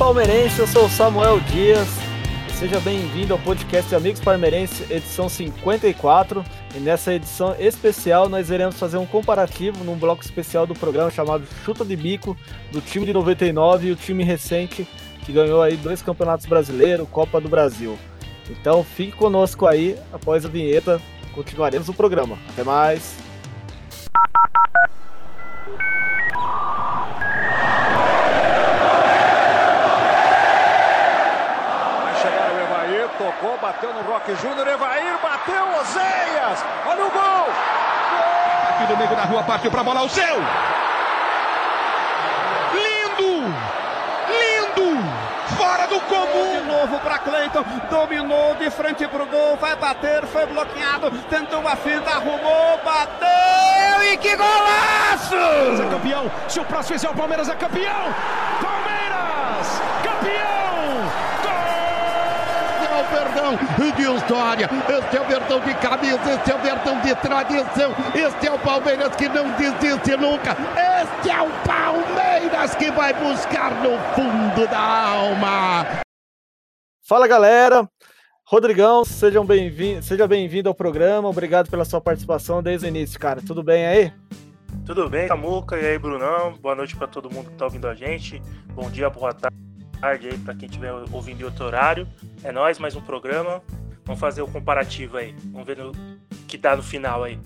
palmeirenses, eu sou o Samuel Dias. Seja bem-vindo ao podcast Amigos Palmeirenses, edição 54. E nessa edição especial nós iremos fazer um comparativo num bloco especial do programa chamado Chuta de Bico, do time de 99 e o time recente que ganhou aí dois campeonatos brasileiros, Copa do Brasil. Então fique conosco aí, após a vinheta, continuaremos o programa. Até mais! Tocou, bateu no Rock Júnior, Evair bateu, Ozeias, olha o gol! gol! Aqui do meio da rua, partiu pra bola, o seu! Lindo! Lindo! Fora do comum! De novo para Cleiton, dominou de frente pro gol, vai bater, foi bloqueado, tentou uma finta, arrumou, bateu e que golaço! É campeão, se o próximo fizer o Palmeiras é campeão! Palmeiras, campeão! Verdão de história. Este é o Verdão de camisa, este é o Verdão de tradição. Este é o Palmeiras que não desiste nunca. Este é o Palmeiras que vai buscar no fundo da alma. Fala galera, Rodrigão, sejam bem-vindos, seja bem-vindo ao programa. Obrigado pela sua participação desde o início, cara. Tudo bem aí? Tudo bem, Samuca, e aí, Brunão? Boa noite para todo mundo que está ouvindo a gente. Bom dia, boa tarde tarde aí para quem estiver ouvindo em outro horário. É nós mais um programa. Vamos fazer o comparativo aí. Vamos ver o que dá no final aí.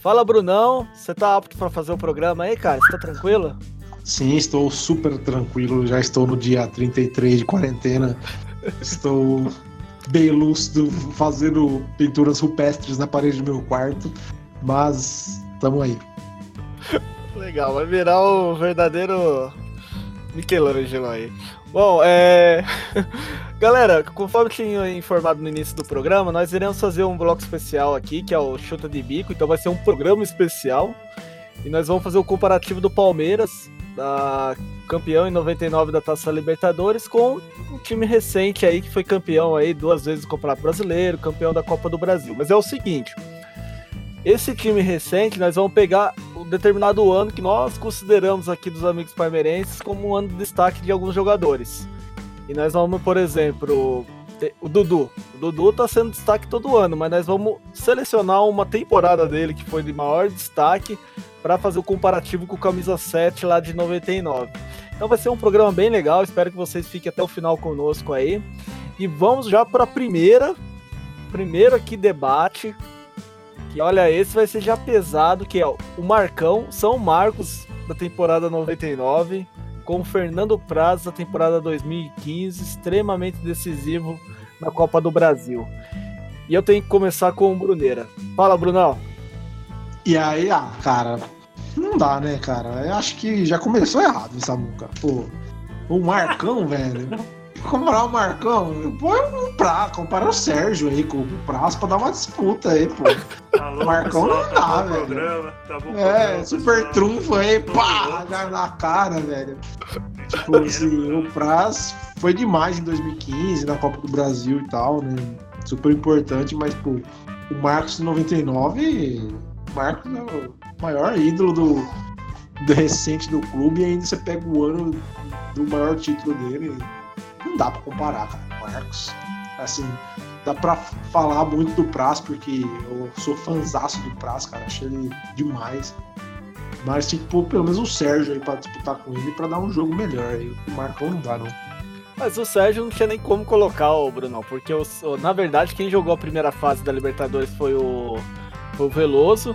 Fala, Brunão. Você tá apto para fazer o programa aí, cara? Você tá tranquilo? Sim, estou super tranquilo. Já estou no dia 33 de quarentena. estou bem lúcido, fazendo pinturas rupestres na parede do meu quarto. Mas estamos aí. Legal, vai virar o verdadeiro Michelangelo aí. Bom, é. Galera, conforme tinha informado no início do programa, nós iremos fazer um bloco especial aqui, que é o Chuta de Bico, então vai ser um programa especial. E nós vamos fazer o comparativo do Palmeiras, da campeão em 99 da Taça Libertadores, com um time recente aí que foi campeão aí duas vezes do Campeonato Brasileiro, campeão da Copa do Brasil. Mas é o seguinte, esse time recente, nós vamos pegar um determinado ano que nós consideramos aqui dos amigos palmeirenses como um ano de destaque de alguns jogadores. E nós vamos, por exemplo, o Dudu. O Dudu tá sendo destaque todo ano, mas nós vamos selecionar uma temporada dele que foi de maior destaque para fazer o comparativo com o camisa 7 lá de 99. Então vai ser um programa bem legal, espero que vocês fiquem até o final conosco aí. E vamos já para a primeira, primeiro aqui debate e olha, esse vai ser já pesado, que é o Marcão, São Marcos da temporada 99, com o Fernando Praz da temporada 2015, extremamente decisivo na Copa do Brasil. E eu tenho que começar com o Bruneira. Fala, Brunão. E aí, ah, cara, não dá, né, cara? Eu acho que já começou errado essa muca. Pô, o Marcão, velho comparar o Marcão, põe um pra, compara o Sérgio aí com o Prazo pra dar uma disputa aí, pô. Alô, o Marcão pessoal, não dá, tá velho. Programa, tá bom é, programa, super pessoal. trunfo aí, pá, na cara, velho. Tipo assim, o Praz foi demais em 2015, na Copa do Brasil e tal, né? Super importante, mas, pô, o Marcos 99, o Marcos é o maior ídolo do, do recente do clube e ainda você pega o ano do maior título dele não dá para comparar, cara. Marcos, assim, dá para falar muito do Praz, porque eu sou fanzaço do Praz, cara. Achei ele demais. Mas tinha que pôr pelo menos o Sérgio aí pra disputar com ele para dar um jogo melhor. Aí o Marcão não dá, não. Mas o Sérgio não tinha nem como colocar o Bruno, porque o, na verdade quem jogou a primeira fase da Libertadores foi o, foi o Veloso.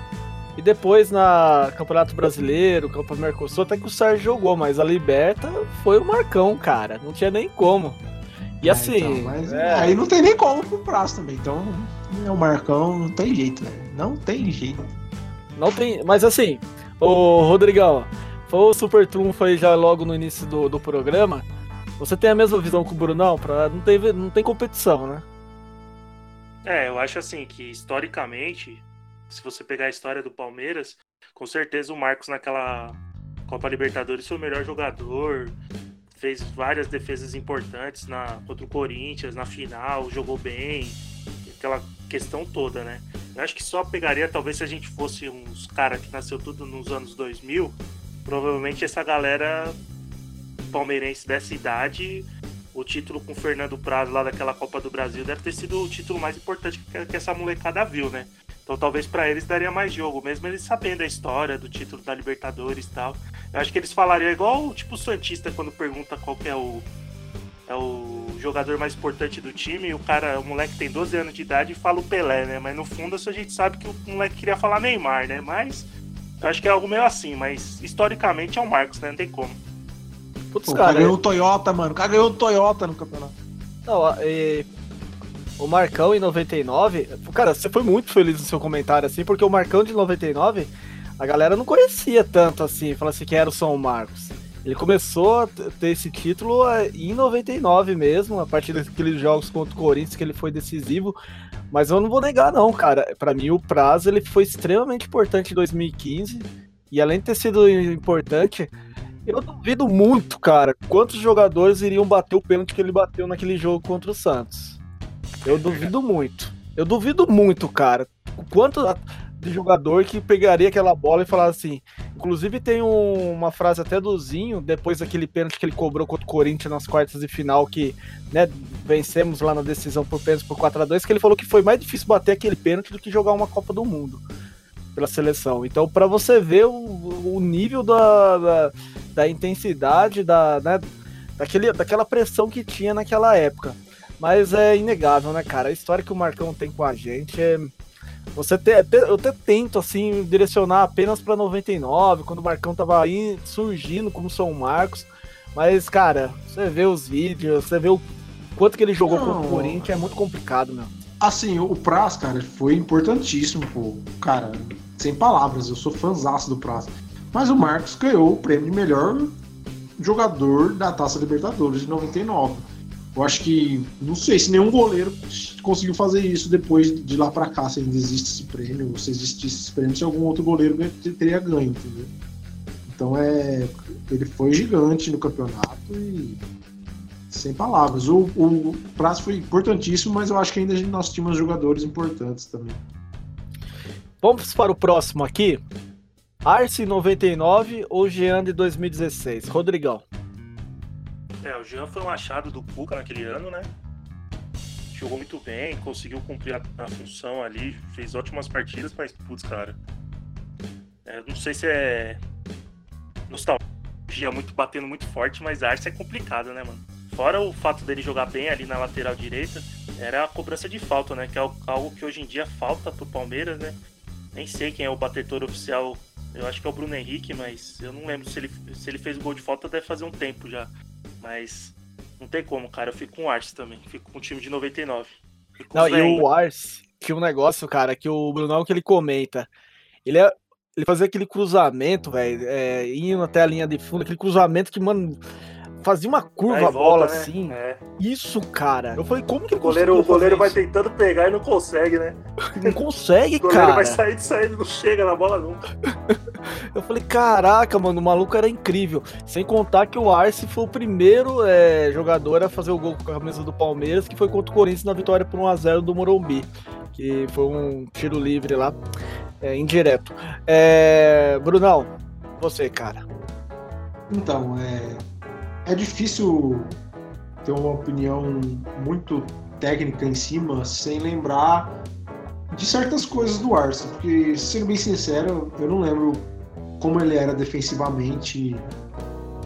E depois na Campeonato Brasileiro, Copa Mercosul, até que o Sérgio jogou, mas a Liberta foi o Marcão, cara. Não tinha nem como. E é, assim. Então, mas é... Aí não tem nem como pro prazo também. Então, o Marcão não tem jeito, velho. Não tem jeito. Não tem. Mas assim, o Rodrigão, foi o super trunfo aí já logo no início do, do programa. Você tem a mesma visão que o Brunão? Pra, não, tem, não tem competição, né? É, eu acho assim que historicamente se você pegar a história do Palmeiras, com certeza o Marcos naquela Copa Libertadores foi o melhor jogador, fez várias defesas importantes na contra o Corinthians na final, jogou bem, aquela questão toda, né? Eu acho que só pegaria talvez se a gente fosse uns cara que nasceu tudo nos anos 2000, provavelmente essa galera palmeirenses dessa idade, o título com o Fernando Praz lá daquela Copa do Brasil deve ter sido o título mais importante que essa molecada viu, né? Então talvez para eles daria mais jogo, mesmo eles sabendo a história do título da Libertadores e tal. Eu acho que eles falariam igual tipo o Santista quando pergunta qual é o é o jogador mais importante do time, e o cara, o moleque tem 12 anos de idade e fala o Pelé, né? Mas no fundo a gente sabe que o moleque queria falar Neymar, né? Mas eu acho que é algo meio assim, mas historicamente é o Marcos, né? Não tem como. Putz, Pô, cara, ganhou o Toyota, mano. O cara ganhou o Toyota no campeonato. Não, e... o Marcão em 99, cara, você foi muito feliz no seu comentário assim, porque o Marcão de 99, a galera não conhecia tanto assim, fala assim que era o São Marcos. Ele começou a ter esse título é, em 99 mesmo, a partir daqueles jogos contra o Corinthians que ele foi decisivo. Mas eu não vou negar, não, cara. Para mim, o prazo ele foi extremamente importante em 2015. E além de ter sido importante, eu duvido muito, cara, quantos jogadores iriam bater o pênalti que ele bateu naquele jogo contra o Santos. Eu duvido muito. Eu duvido muito, cara. Quanto de jogador que pegaria aquela bola e falar assim. Inclusive tem um, uma frase até do Zinho, depois daquele pênalti que ele cobrou contra o Corinthians nas quartas de final, que né, vencemos lá na decisão por pênalti por 4 a 2 que ele falou que foi mais difícil bater aquele pênalti do que jogar uma Copa do Mundo pela seleção. Então, para você ver o, o nível da, da, da, intensidade, da, né, daquele, daquela pressão que tinha naquela época. Mas é inegável, né, cara? A história que o Marcão tem com a gente é você te, eu até tento assim direcionar apenas para 99, quando o Marcão tava aí surgindo como São Marcos, mas cara, você vê os vídeos, você vê o quanto que ele jogou com o Corinthians, é muito complicado, meu. Assim, o Praz, cara, foi importantíssimo, pô. Cara, sem palavras, eu sou fãzaço do Praz. Mas o Marcos ganhou o prêmio de melhor jogador da Taça Libertadores de 99. Eu acho que não sei se nenhum goleiro conseguiu fazer isso depois de lá para cá, se ainda existe esse prêmio, se existisse esse prêmio, se algum outro goleiro teria ganho, entendeu? Então é. Ele foi gigante no campeonato e. Sem palavras. O, o prazo foi importantíssimo, mas eu acho que ainda nós tínhamos jogadores importantes também. Vamos para o próximo aqui. Arce 99 ou Jean de 2016? Rodrigão. É, o Jean foi um achado do Cuca naquele ano, né? Jogou muito bem, conseguiu cumprir a, a função ali, fez ótimas partidas, mas, putz, cara. É, não sei se é nostalgia muito batendo muito forte, mas Arce é complicado, né, mano? Fora o fato dele jogar bem ali na lateral direita, era a cobrança de falta, né? Que é algo que hoje em dia falta pro Palmeiras, né? Nem sei quem é o batedor oficial. Eu acho que é o Bruno Henrique, mas eu não lembro se ele, se ele fez gol de falta, deve fazer um tempo já. Mas não tem como, cara. Eu fico com o Ars também. Fico com o time de 99. Não, e o Ars, que o um negócio, cara, que o Brunão que ele comenta. Ele é. Ele fazia aquele cruzamento, velho, é, indo até a linha de fundo, aquele cruzamento que, mano, fazia uma curva a bola né? assim. É. Isso, cara. Eu falei, como que o goleiro, o goleiro vai tentando pegar e não consegue, né? Não consegue, cara. O goleiro vai sair de sair, não chega na bola nunca. Eu falei, caraca, mano, o maluco era incrível. Sem contar que o Arce foi o primeiro é, jogador a fazer o gol com a camisa do Palmeiras, que foi contra o Corinthians na vitória por 1x0 do Morumbi. Que foi um tiro livre lá, é, indireto. É, Brunão, você, cara. Então, é, é difícil ter uma opinião muito técnica em cima sem lembrar de certas coisas do Arce, porque, sendo bem sincero, eu não lembro como ele era defensivamente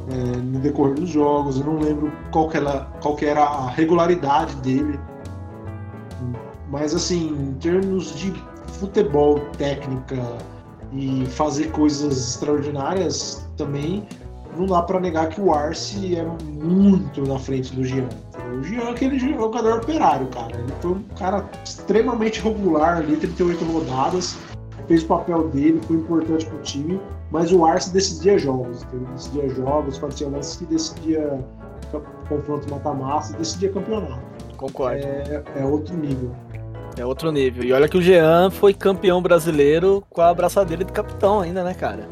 é, no decorrer dos jogos, eu não lembro qual era, qual era a regularidade dele. Mas, assim, em termos de futebol, técnica e fazer coisas extraordinárias, também não dá para negar que o Arce é muito na frente do Jean. O Jean é aquele jogador operário, cara. Ele foi um cara extremamente regular ali, 38 rodadas, fez o papel dele, foi importante pro time, mas o Arce decidia jogos, ele decidia jogos, tinha lances que decidia confronto mata-massa, decidia campeonato. Concordo. É, é outro nível. É outro nível. E olha que o Jean foi campeão brasileiro com a abraçadeira de capitão ainda, né, cara?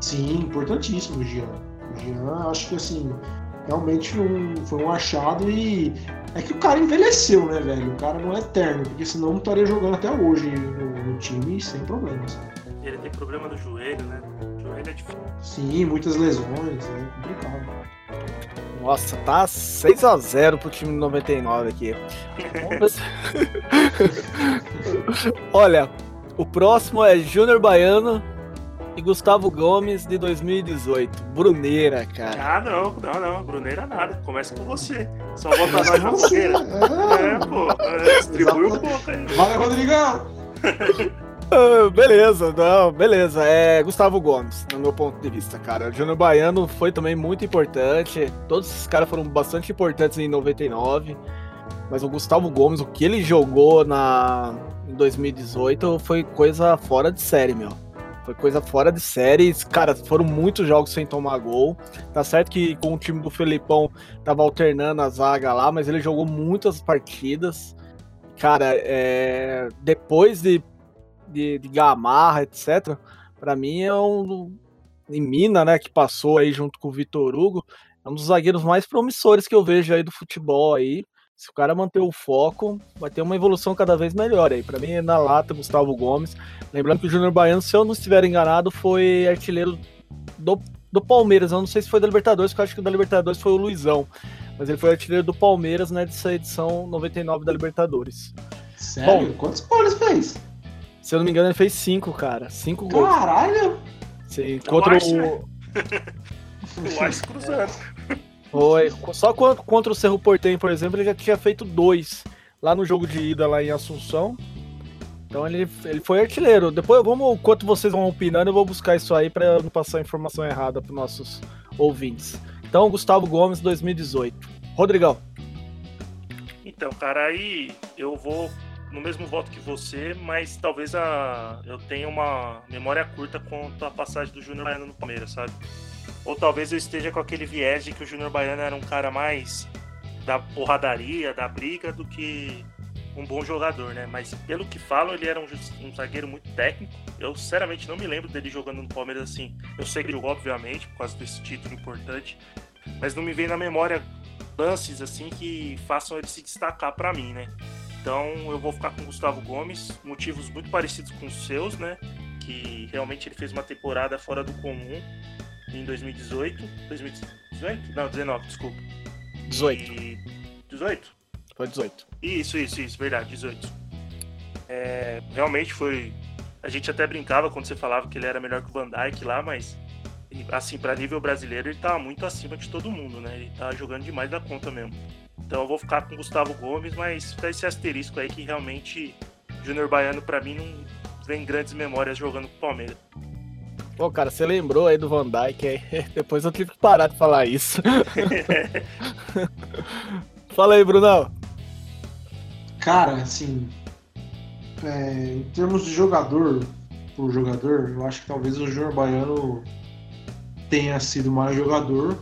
Sim, importantíssimo o Jean. Jean, acho que assim, realmente um, foi um achado e É que o cara envelheceu, né, velho? O cara não é eterno, porque senão não estaria jogando até hoje no, no time sem problemas. Ele tem problema no joelho, né? O joelho é difícil. Sim, muitas lesões, é complicado. Nossa, tá 6x0 pro time 99 aqui. Olha, o próximo é Júnior Baiano e Gustavo Gomes de 2018. Bruneira, cara. Ah, não, não, não. Bruneira nada. Começa com você. Só bota nós na fogueira. É, pô. É, distribui um pouco aí. Valeu, Rodrigão! Ah, beleza, não, beleza. É Gustavo Gomes, no meu ponto de vista, cara. O Júnior Baiano foi também muito importante. Todos esses caras foram bastante importantes em 99. Mas o Gustavo Gomes, o que ele jogou na, em 2018 foi coisa fora de série, meu. Foi coisa fora de série. Cara, foram muitos jogos sem tomar gol. Tá certo que com o time do Felipão tava alternando a zaga lá, mas ele jogou muitas partidas. Cara, é... depois de, de, de Gamarra, etc., para mim é um. Em Mina, né, que passou aí junto com o Vitor Hugo, é um dos zagueiros mais promissores que eu vejo aí do futebol aí. Se o cara manter o foco, vai ter uma evolução cada vez melhor aí. Para mim, é na lata, Gustavo Gomes. Lembrando que o Júnior Baiano, se eu não estiver enganado, foi artilheiro do, do Palmeiras. Eu não sei se foi da Libertadores, porque eu acho que o da Libertadores foi o Luizão. Mas ele foi artilheiro do Palmeiras nessa edição 99 da Libertadores. Sério? Bom, Quantos gols fez? Se eu não me engano, ele fez cinco, cara. Cinco gols. Caralho! Sim, contra o. o Ars cruzando. Foi. Só contra o Cerro Portenho, por exemplo, ele já tinha feito dois lá no jogo de ida lá em Assunção. Então ele, ele foi artilheiro. Depois, vamos, enquanto vocês vão opinando, eu vou buscar isso aí para não passar informação errada para nossos ouvintes. Então, Gustavo Gomes, 2018. Rodrigão. Então, cara, aí eu vou no mesmo voto que você, mas talvez a, eu tenha uma memória curta quanto à passagem do Júnior Baiano no Palmeiras, sabe? Ou talvez eu esteja com aquele viés de que o Júnior Baiano era um cara mais da porradaria, da briga, do que um bom jogador, né? Mas pelo que falam, ele era um, um, zagueiro muito técnico. Eu sinceramente não me lembro dele jogando no Palmeiras assim. Eu sei que ele jogou, obviamente, por causa desse título importante, mas não me vem na memória lances assim que façam ele se destacar para mim, né? Então eu vou ficar com o Gustavo Gomes, motivos muito parecidos com os seus, né? Que realmente ele fez uma temporada fora do comum em 2018. 2018? Não, 19, desculpa. 18. E... 18? Foi 18. Isso, isso, isso, verdade, 18. É, realmente foi. A gente até brincava quando você falava que ele era melhor que o Van Dyke lá, mas assim, para nível brasileiro, ele tá muito acima de todo mundo, né? Ele tá jogando demais da conta mesmo. Então eu vou ficar com o Gustavo Gomes, mas tá esse asterisco aí que realmente Júnior Baiano para mim não vem grandes memórias jogando com o Palmeiras. Pô, cara, você lembrou aí do Van Dyke, aí depois eu tive que parar de falar isso. Fala aí, Brunão. Cara, assim, é, em termos de jogador por jogador, eu acho que talvez o Júnior Baiano tenha sido mais jogador,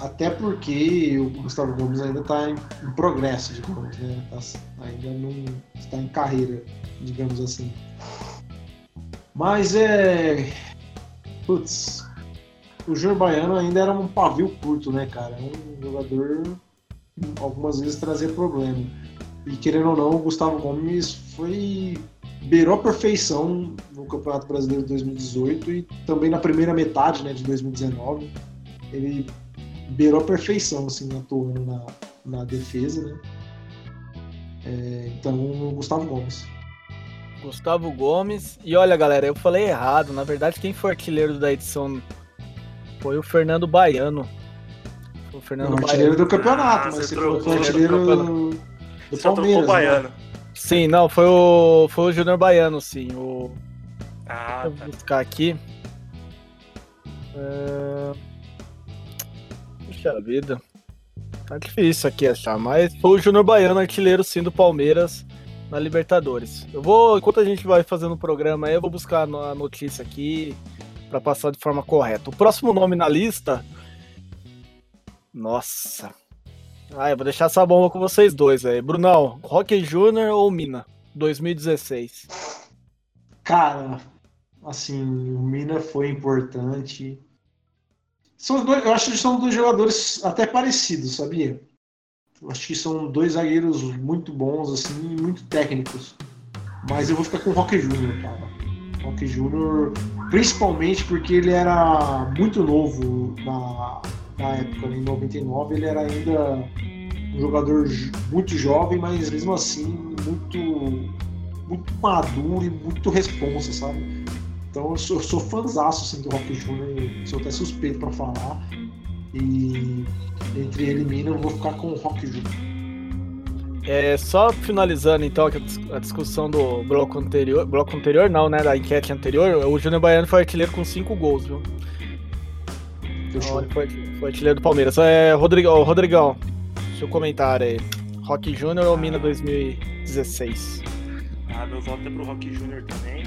até porque o Gustavo Gomes ainda está em, em, progresso, digamos, né? Tá, ainda não está em carreira, digamos assim. Mas é, Putz, o Júnior Baiano ainda era um pavio curto, né, cara? Um jogador algumas vezes trazia problema. E querendo ou não, o Gustavo Gomes foi beirou a perfeição no Campeonato Brasileiro de 2018 e também na primeira metade né, de 2019. Ele beirou a perfeição, assim, atuando na, na defesa, né? É, então, o Gustavo Gomes. Gustavo Gomes. E olha, galera, eu falei errado. Na verdade, quem foi artilheiro da edição foi o Fernando Baiano. Foi o Fernando Não, Baiano. artilheiro do campeonato, ah, mas você foi artilheiro do, do Palmeiras. Né? Baiano. Né? Sim, não, foi o, foi o Júnior Baiano, sim. O... Ah, Vou tá. buscar aqui. É... Puxa vida. Tá difícil aqui achar, mas foi o Júnior Baiano, artilheiro sim do Palmeiras na Libertadores. Eu vou, enquanto a gente vai fazendo o programa eu vou buscar a notícia aqui para passar de forma correta. O próximo nome na lista. Nossa. Ah, eu vou deixar essa bomba com vocês dois aí. Brunão, Rock Júnior ou Mina? 2016. Cara, assim, o Mina foi importante. São dois, eu acho que são dois jogadores até parecidos, sabia? Acho que são dois zagueiros muito bons, assim, muito técnicos. Mas eu vou ficar com o Rock Júnior, cara. Rock Júnior, principalmente porque ele era muito novo na, na época, né? em 99, ele era ainda um jogador muito jovem, mas mesmo assim muito, muito maduro e muito responsa, sabe? Então eu sou, eu sou fãzaço assim, do Rock Júnior, sou até suspeito para falar. E entre ele e Mina eu vou ficar com o Rock Júnior. É, só finalizando então a discussão do bloco anterior, bloco anterior não, né, da enquete anterior, o Júnior Baiano foi artilheiro com 5 gols, viu? Fechou. Então, foi, foi artilheiro do Palmeiras. É, Rodrigão, Rodrigão, seu comentário aí. Rock Júnior ou Mina 2016? Ah, meu voto é pro Rock Júnior também.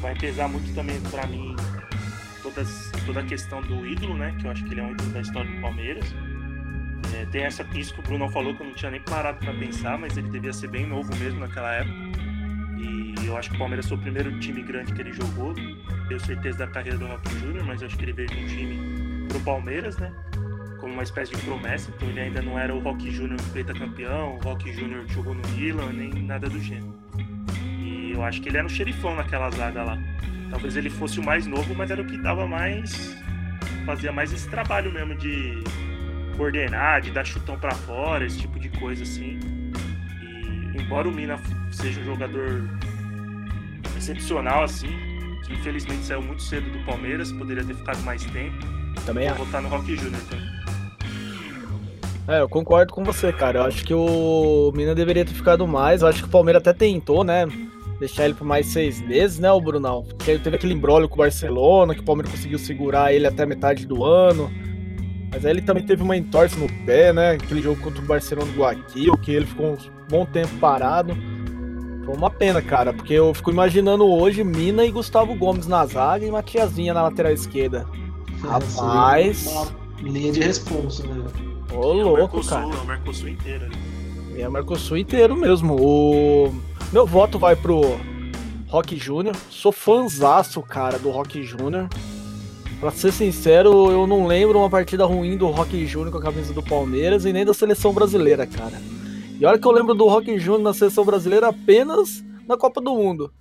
Vai pesar muito também pra mim todas, toda a questão do ídolo, né? Que eu acho que ele é um ídolo da história do Palmeiras. É, tem essa, isso que o Bruno falou que eu não tinha nem parado para pensar, mas ele devia ser bem novo mesmo naquela época. E eu acho que o Palmeiras foi o primeiro time grande que ele jogou. Tenho certeza da carreira do Rock Júnior, mas acho que ele veio de um time pro Palmeiras, né? Como uma espécie de promessa. Então ele ainda não era o Rock Júnior feita campeão, o Rock Júnior jogou no Milan, nem nada do gênero. E eu acho que ele era um xerifão naquela zaga lá. Talvez ele fosse o mais novo, mas era o que dava mais. fazia mais esse trabalho mesmo de coordenar, de dar chutão para fora, esse tipo de coisa assim. E embora o Mina seja um jogador excepcional assim, que infelizmente saiu muito cedo do Palmeiras, poderia ter ficado mais tempo. Também vou votar no Rock Júnior também. É, eu concordo com você, cara. Eu acho que o Mina deveria ter ficado mais. Eu acho que o Palmeiras até tentou, né? Deixar ele por mais seis meses, né, o Brunão? Porque teve aquele embrólio com o Barcelona, que o Palmeiras conseguiu segurar ele até metade do ano. Mas aí ele também teve uma entorse no pé, né? Aquele jogo contra o Barcelona do Guaquil, que ele ficou um bom tempo parado. Foi uma pena, cara, porque eu fico imaginando hoje Mina e Gustavo Gomes na zaga e Matiazinha na lateral esquerda. É, Rapaz. Uma linha de responsa, né? Ô, louco, Mercosul, cara. É o Mercosul inteiro. É o Mercosul inteiro mesmo. O meu voto vai pro Rock Júnior. Sou fãzaço, cara, do Rock Júnior. Pra ser sincero, eu não lembro uma partida ruim do Rock Júnior com a camisa do Palmeiras e nem da seleção brasileira, cara. E olha que eu lembro do Rock Júnior na seleção brasileira apenas na Copa do Mundo.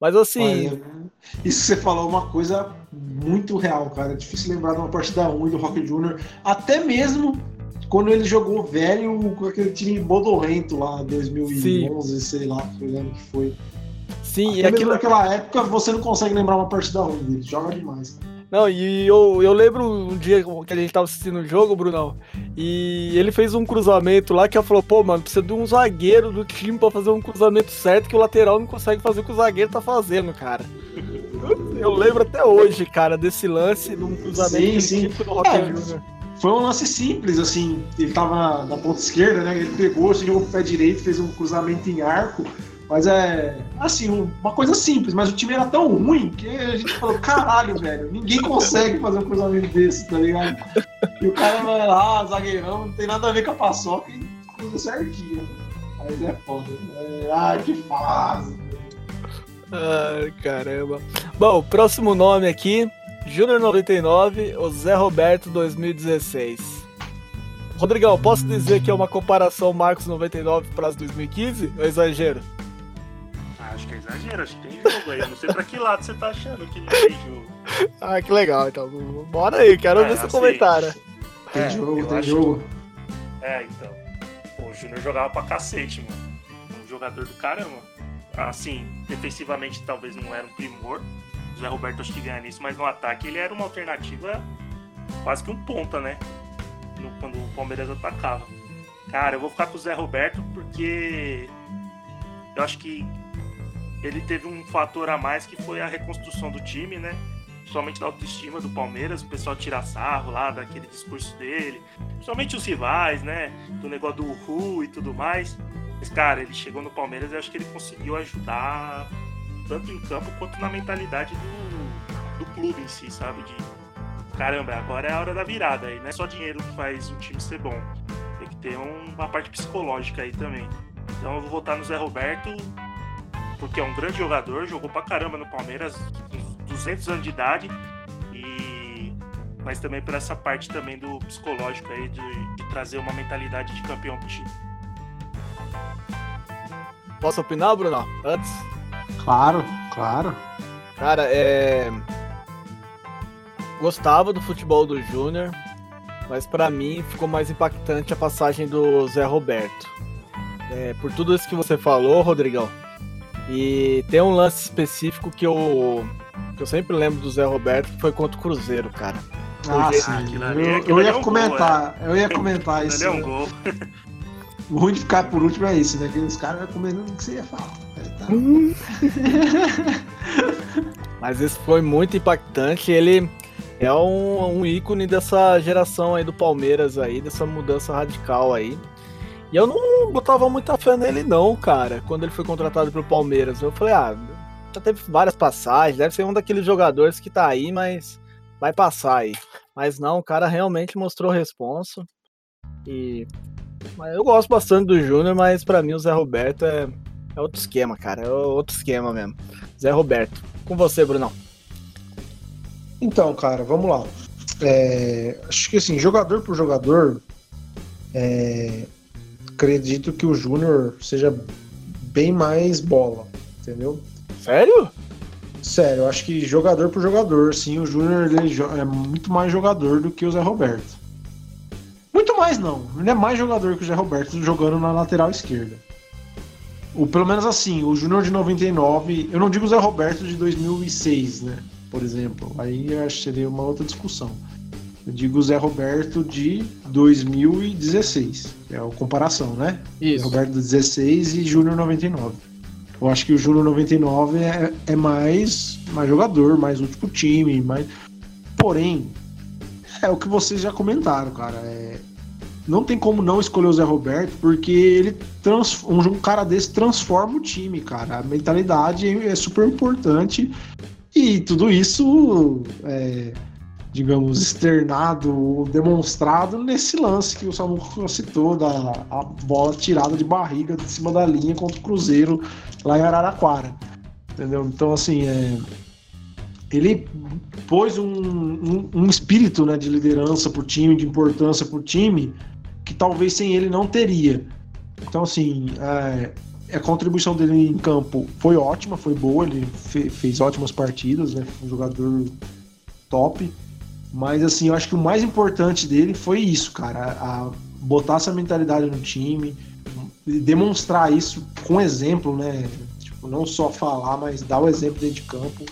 Mas assim. Isso você falou é uma coisa muito real, cara. É difícil lembrar de uma partida ruim do Rock Júnior. Até mesmo quando ele jogou velho com aquele time bodorrento lá, 2011, Sim. sei lá, que ano que foi. Sim, Até e aquilo... naquela época você não consegue lembrar uma partida ruim dele. Joga demais. Não, e eu, eu lembro um dia que a gente tava assistindo o jogo, Brunão, e ele fez um cruzamento lá que eu falou, pô, mano, precisa de um zagueiro do time pra fazer um cruzamento certo que o lateral não consegue fazer o que o zagueiro tá fazendo, cara. Eu, lembro até hoje, cara, desse lance de um cruzamento sim, sim. do Rock é, Jr. Foi um lance simples, assim, ele tava na ponta esquerda, né, ele pegou, se jogou pro pé direito, fez um cruzamento em arco, mas é, assim, uma coisa simples, mas o time era tão ruim que a gente falou, caralho, velho, ninguém consegue fazer um cruzamento desse, tá ligado? E o cara vai lá, zagueirão, não tem nada a ver com a paçoca e cruza certinho. Mas é foda. É, ai, que fase. Ai, caramba. Bom, próximo nome aqui, Júnior 99, o Zé Roberto 2016. Rodrigão, posso dizer que é uma comparação Marcos 99 para as 2015? Ou exagero? acho que é exagero, acho que tem jogo aí. Eu não sei pra que lado você tá achando que não tem jogo. ah, que legal, então. Bora aí, quero é, ver seu assim, comentário. Tem é, jogo, tem jogo. Que... É, então. Pô, o Júnior jogava pra cacete, mano. Um jogador do caramba. Assim, defensivamente talvez não era um primor. Zé Roberto acho que ganha nisso, mas no ataque ele era uma alternativa quase que um ponta, né? No, quando o Palmeiras atacava. Cara, eu vou ficar com o Zé Roberto porque eu acho que ele teve um fator a mais que foi a reconstrução do time, né? Principalmente da autoestima do Palmeiras, o pessoal tira sarro lá daquele discurso dele, principalmente os rivais, né? Do negócio do Ru e tudo mais. Mas, cara, ele chegou no Palmeiras e acho que ele conseguiu ajudar tanto em campo quanto na mentalidade do, do clube em si, sabe? De caramba, agora é a hora da virada aí. Não é só dinheiro que faz um time ser bom. Tem que ter uma parte psicológica aí também. Então eu vou votar no Zé Roberto porque é um grande jogador, jogou pra caramba no Palmeiras, com 200 anos de idade. E mas também por essa parte também do psicológico aí, de, de trazer uma mentalidade de campeão pro time. Posso opinar, Bruno? Antes? Claro, claro. Cara, é. Gostava do futebol do Júnior, mas pra mim ficou mais impactante a passagem do Zé Roberto. É, por tudo isso que você falou, Rodrigão. E tem um lance específico que eu, que eu sempre lembro do Zé Roberto, que foi contra o Cruzeiro, cara. Ah, sim. ali- Eu, aquilo eu ali é ia um comentar, eu ia comentar Ele isso. é um gol. O ruim de ficar por último é isso, né? Que os caras vão comendo o que você ia falar. Mas tá. Mas esse foi muito impactante. Ele é um, um ícone dessa geração aí do Palmeiras aí, dessa mudança radical aí. E eu não botava muita fé nele não, cara, quando ele foi contratado pro Palmeiras. Eu falei, ah, já teve várias passagens, deve ser um daqueles jogadores que tá aí, mas vai passar aí. Mas não, o cara realmente mostrou responsa. E eu gosto bastante do Júnior, mas pra mim o Zé Roberto é, é outro esquema, cara, é outro esquema mesmo. Zé Roberto. Com você, Brunão. Então, cara, vamos lá. É, acho que assim, jogador por jogador, é, acredito que o Júnior seja bem mais bola, entendeu? Sério? Sério, acho que jogador por jogador, sim, o Júnior é muito mais jogador do que o Zé Roberto. Muito mais não, ele é mais jogador que o Zé Roberto jogando na lateral esquerda. O, pelo menos assim, o Júnior de 99, eu não digo o Zé Roberto de 2006, né? Por exemplo, aí eu acho que seria uma outra discussão. Eu digo o Zé Roberto de 2016, que é a comparação, né? Isso. Roberto 16 e Júnior 99. Eu acho que o Júnior 99 é, é mais, mais jogador, mais pro time, mais... porém, é o que vocês já comentaram, cara. é- Não tem como não escolher o Zé Roberto, porque ele trans... um, um cara desse transforma o time, cara. A mentalidade é super importante e tudo isso é, digamos, externado, demonstrado nesse lance que o Samuco citou, da a bola tirada de barriga de cima da linha contra o Cruzeiro lá em Araraquara. Entendeu? Então, assim, é, ele pôs um, um, um espírito né, de liderança pro time, de importância pro time, que talvez sem ele não teria. Então, assim, é, a contribuição dele em campo foi ótima, foi boa, ele fe- fez ótimas partidas, né? Um jogador top. Mas assim, eu acho que o mais importante dele foi isso, cara. A botar essa mentalidade no time, demonstrar isso com exemplo, né? Tipo, não só falar, mas dar o exemplo dentro de campo.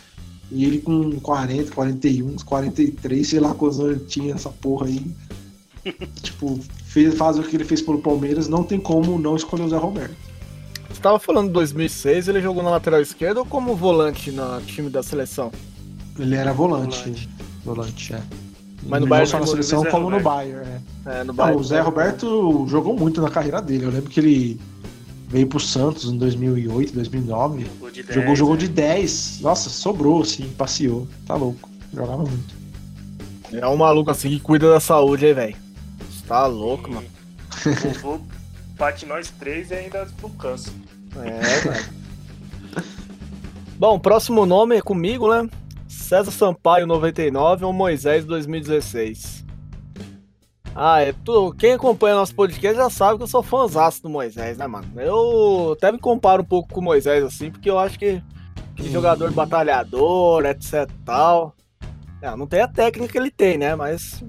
E ele com 40, 41, 43, sei lá quantos anos ele tinha essa porra aí. tipo, fez, faz o que ele fez pelo Palmeiras, não tem como não escolher o Zé Roberto. Você tava falando de 2006, ele jogou na lateral esquerda ou como volante no time da seleção? Ele era volante. Volante. Volante, é. Mas no Não Bayern só na seleção, como no Roberto. Bayern, é. É, no Ah, Bayern. o Zé Roberto jogou muito na carreira dele. Eu lembro que ele veio pro Santos em 2008, 2009. Jogou de 10, jogou jogou né? de 10. Nossa, sobrou, assim, passeou. Tá louco. Jogava muito. É um maluco assim que cuida da saúde aí, velho. Tá louco, mano. O vovô bate nós três e ainda não cansa. É, velho. Bom, próximo nome é comigo, né? César Sampaio 99 ou Moisés 2016. Ah, é tu, quem acompanha nosso podcast já sabe que eu sou fãzaço do Moisés, né, mano? Eu até me comparo um pouco com o Moisés, assim, porque eu acho que, que jogador batalhador, etc tal. É, não tem a técnica que ele tem, né? Mas,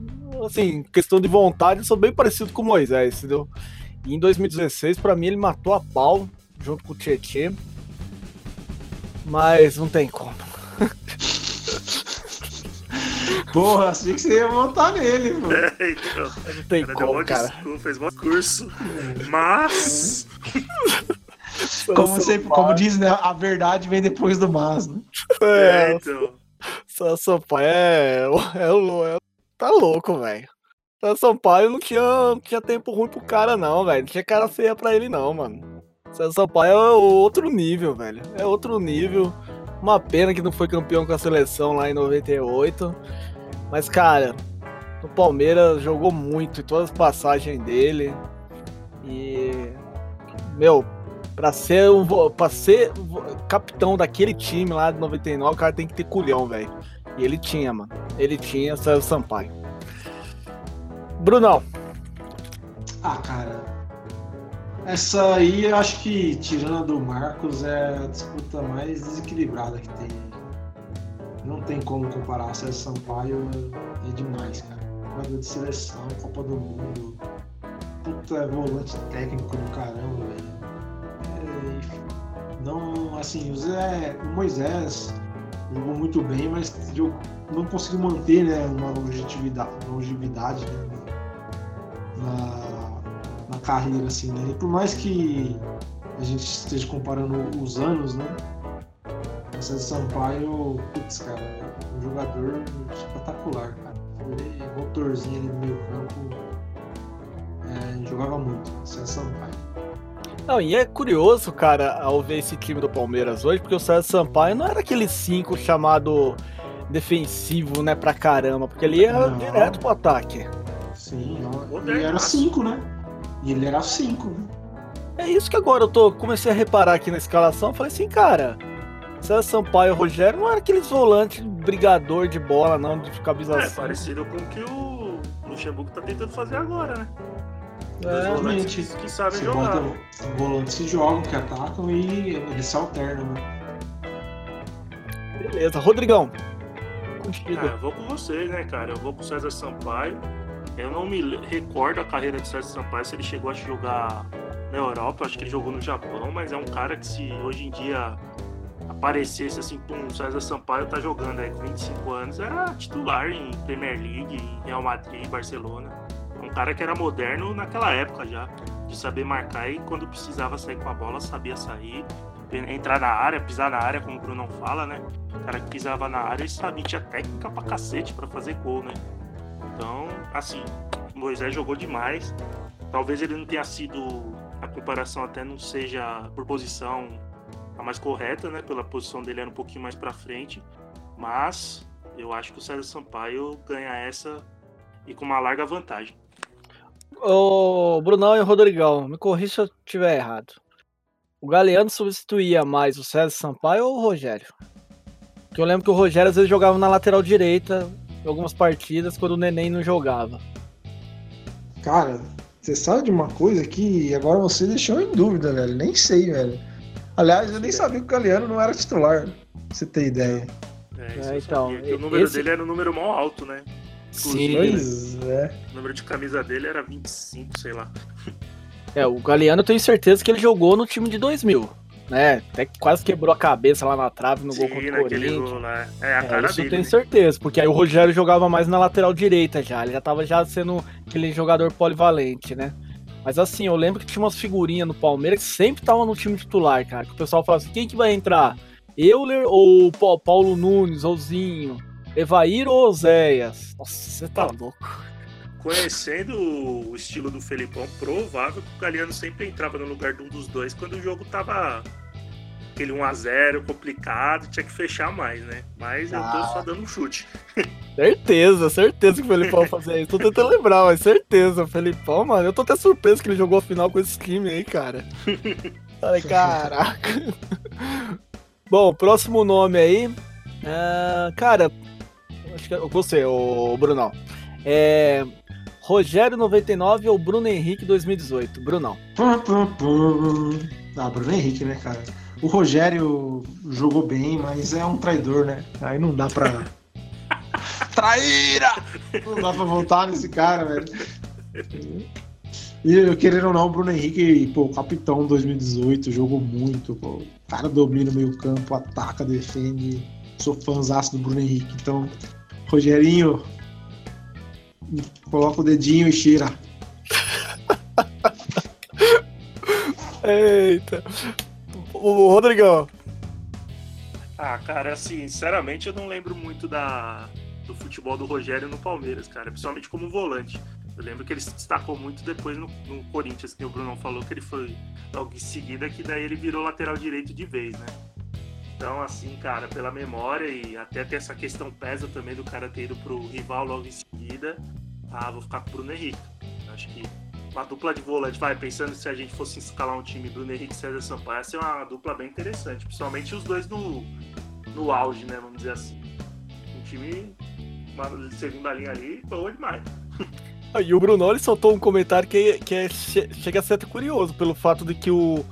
assim, questão de vontade, eu sou bem parecido com o Moisés, entendeu? E em 2016, pra mim, ele matou a pau, junto com o Tietchan. Mas não tem como. Porra, achei que você ia montar nele, mano. então, Não tem cara, deu como, mó cara. desculpa, fez mó curso. Mas. Como, sempre, como diz, né? A verdade vem depois do mas, né? É, É, então. São Sampaio é, é, o- é- Tá louco, velho. São Sampaio não tinha, não tinha tempo ruim pro cara, não, velho. Não tinha cara feia pra ele, não, mano. São Sampaio é outro nível, velho. É outro nível. Uma pena que não foi campeão com a seleção lá em 98. Mas, cara, no Palmeiras jogou muito em todas as passagens dele. E. Meu, pra ser, um, pra ser capitão daquele time lá de 99, o cara tem que ter culhão, velho. E ele tinha, mano. ele tinha César Sampaio. Brunão. Ah, cara. Essa aí eu acho que, tirando a do Marcos, é a disputa mais desequilibrada que tem. Não tem como comparar. César Sampaio é, demais, cara. Jogador de seleção, Copa do Mundo. Puta volante técnico do caramba, velho. É, não, assim, o, Zé, o Moisés jogou muito bem, mas não conseguiu manter né, uma longevidade, longevidade né, na carreira, assim, né? E por mais que a gente esteja comparando os anos, né? O César Sampaio, putz, cara, é um jogador espetacular, cara. Foi motorzinho ali no meio campo. É, jogava muito, César Sampaio. Não, e é curioso, cara, ao ver esse time do Palmeiras hoje, porque o César Sampaio não era aquele cinco chamado defensivo, né, pra caramba, porque ele ia não. direto pro ataque. Sim, ele era cinco, né? E ele era cinco. Né? É isso que agora eu tô comecei a reparar aqui na escalação, falei assim, cara, César Sampaio e Rogério não era aqueles volantes brigador de bola, não, de camisa É, parecido com o que o Luxemburgo tá tentando fazer agora, né? É, volantes que sabem jogar. Volantes que jogam, que atacam e eles se alternam, né? Beleza, Rodrigão. Ah, eu vou com vocês, né, cara? Eu vou com o César Sampaio. Eu não me recordo a carreira de César Sampaio, se ele chegou a jogar na Europa, acho que ele jogou no Japão, mas é um cara que se hoje em dia aparecesse assim, pum, César Sampaio tá jogando aí com 25 anos, era titular em Premier League, em Real Madrid, Barcelona. Um cara que era moderno naquela época já, de saber marcar e quando precisava sair com a bola, sabia sair, entrar na área, pisar na área, como o Bruno fala, né? O cara que pisava na área e sabia, tinha técnica pra cacete pra fazer gol, né? Então, assim, Moisés jogou demais. Talvez ele não tenha sido. A comparação até não seja por posição a mais correta, né? Pela posição dele era um pouquinho mais para frente. Mas eu acho que o César Sampaio ganha essa e com uma larga vantagem. Ô, Brunão e o Rodrigão, me corrija se eu estiver errado. O Galeano substituía mais o César Sampaio ou o Rogério? Porque eu lembro que o Rogério às vezes jogava na lateral direita algumas partidas quando o Neném não jogava. Cara, você sabe de uma coisa que agora você deixou em dúvida, velho. Nem sei, velho. Aliás, eu nem sabia que o Galeano não era titular, pra você ter ideia. É, é então. o número esse... dele era um número mó alto, né? Sim, pois é. O número de camisa dele era 25, sei lá. É, o Galeano eu tenho certeza que ele jogou no time de 2000, né? Até quase quebrou a cabeça lá na trave no Sim, gol contra o Corinthians. Gol, né? É a é, cara isso dele. eu tenho né? certeza, porque aí o Rogério jogava mais na lateral direita já, ele já tava já sendo aquele jogador polivalente, né? Mas assim, eu lembro que tinha umas figurinhas no Palmeiras que sempre tava no time titular, cara. Que o pessoal fala assim: quem que vai entrar? Euler ou Paulo Nunes, ou Zinho? Evair ou Oséias? Nossa, você tá louco conhecendo o estilo do Felipão, provável que o Galeano sempre entrava no lugar de um dos dois quando o jogo tava aquele 1x0 complicado, tinha que fechar mais, né? Mas ah. eu tô ah. só dando um chute. Certeza, certeza que o Felipão fazia isso. Tô tentando lembrar, mas certeza. O Felipão, mano, eu tô até surpreso que ele jogou a final com esse time aí, cara. Falei, caraca. Bom, próximo nome aí. Uh, cara, acho que é você, o Brunão. É, Rogério 99 ou Bruno Henrique 2018? Brunão. Ah, Bruno Henrique, né, cara? O Rogério jogou bem, mas é um traidor, né? Aí não dá pra. Traíra! Não dá pra voltar nesse cara, velho. E eu querendo ou não, o Bruno Henrique, pô, capitão 2018, jogou muito, pô. O cara domina o meio campo, ataca, defende. Sou fãzaço do Bruno Henrique. Então, Rogerinho, Coloca o dedinho e cheira. Eita. O Rodrigão. Ah, cara, assim, sinceramente eu não lembro muito da, do futebol do Rogério no Palmeiras, cara, principalmente como volante. Eu lembro que ele se destacou muito depois no, no Corinthians, que o Bruno falou que ele foi logo em seguida, que daí ele virou lateral direito de vez, né? Então, assim, cara, pela memória e até ter essa questão pesa também do cara ter ido pro rival logo em seguida, ah, vou ficar com o Bruno Henrique. Acho que uma dupla de volante, vai, pensando se a gente fosse escalar um time Bruno Henrique e César Sampaio, ia ser uma dupla bem interessante, principalmente os dois no, no auge, né, vamos dizer assim. Um time uma segunda linha ali, boa demais. Ah, E o Bruno ele soltou um comentário que, que é, che- chega a ser curioso, pelo fato de que o,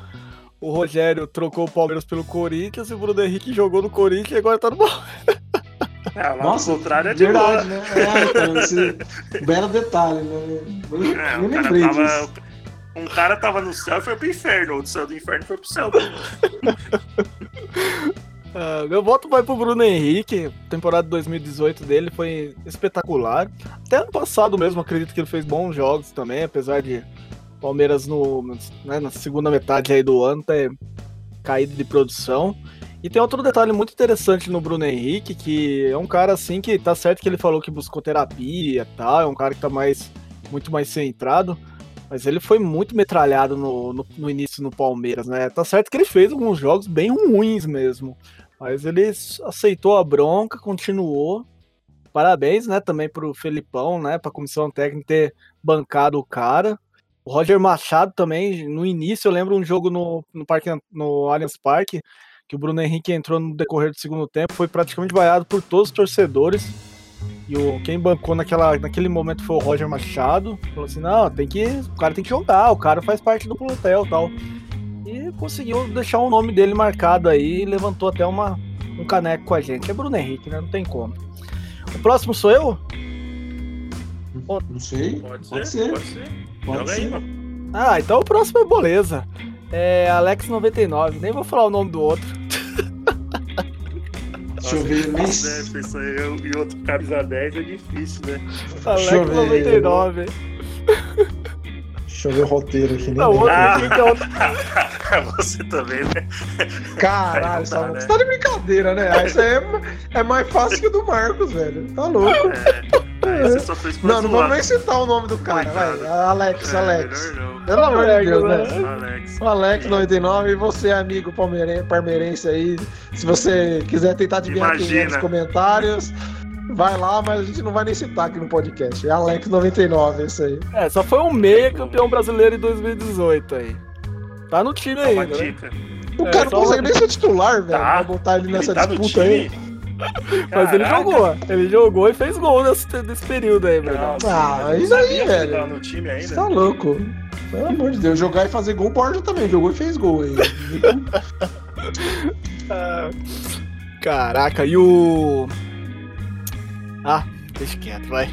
o Rogério trocou o Palmeiras pelo Corinthians e o Bruno Henrique jogou no Corinthians e agora tá no Palmeiras. É, lá Nossa, no contrário é de verdade, boa. né? É, então, esse belo detalhe, né? Nem, É, cara lembrei tava. disso. Um cara tava no céu e foi pro inferno, o do céu do inferno foi pro céu. Ah, meu voto vai pro Bruno Henrique. A temporada 2018 dele foi espetacular. Até ano passado mesmo, acredito que ele fez bons jogos também, apesar de Palmeiras no, né, na segunda metade aí do ano ter caído de produção. E tem outro detalhe muito interessante no Bruno Henrique, que é um cara assim que tá certo que ele falou que buscou terapia e tal, é um cara que tá mais muito mais centrado. Mas ele foi muito metralhado no, no, no início no Palmeiras, né? Tá certo que ele fez alguns jogos bem ruins mesmo. Mas ele aceitou a bronca, continuou. Parabéns, né, também pro Felipão, né, pra comissão técnica ter bancado o cara. O Roger Machado também, no início, eu lembro um jogo no, no, parque, no Allianz Parque, que o Bruno Henrique entrou no decorrer do segundo tempo, foi praticamente vaiado por todos os torcedores. E o, quem bancou naquela, naquele momento foi o Roger Machado. Falou assim: não, tem que, o cara tem que jogar, o cara faz parte do plantel e tal. E conseguiu deixar o nome dele marcado aí e levantou até uma, um caneco com a gente. É Bruno Henrique, né? Não tem como. O próximo sou eu? Não sei. Pode ser, Pode ser. pode ser. Pode Joga ser. aí, mano. Ah, então o próximo é beleza. É Alex99, nem vou falar o nome do outro. Deixa eu ver. É, pessoa, eu e outro camisa 10 é difícil, né? Deixa eu ver. Alex99. Deixa eu ver o roteiro aqui? Não, o outro Ah. aqui que é outro. Você também, né? Caralho, Salão, né? você tá de brincadeira, né? Ah, Isso aí é, é mais fácil que o do Marcos, velho. Tá louco. É, pra Não, não vamos nem citar o nome do cara, Coitado. vai. Alex, É, Alex. Pelo amor de Deus, né? Alex. O Alex 99 e você, amigo palmeirense, parmeirense aí, se você quiser tentar adivinhar quem é Imagina. nos comentários, vai lá, mas a gente não vai nem citar aqui no podcast. É Alex 99, isso aí. É, só foi um meia campeão brasileiro em 2018 aí. Tá no time uma ainda, né? dica. O É, cara não consegue uma- nem ser titular, velho, Tá. pra botar ele nessa Ele tá disputa aí. time? Mas ele Caraca. jogou. Ele jogou e fez gol nesse, nesse período aí, velho. Ah, isso aí, velho. tava no time ainda. Você tá louco. Pelo amor de Deus, jogar e fazer gol, Borja também jogou e fez gol aí. Ah, Caraca, e o. Ah, deixa quieto, vai.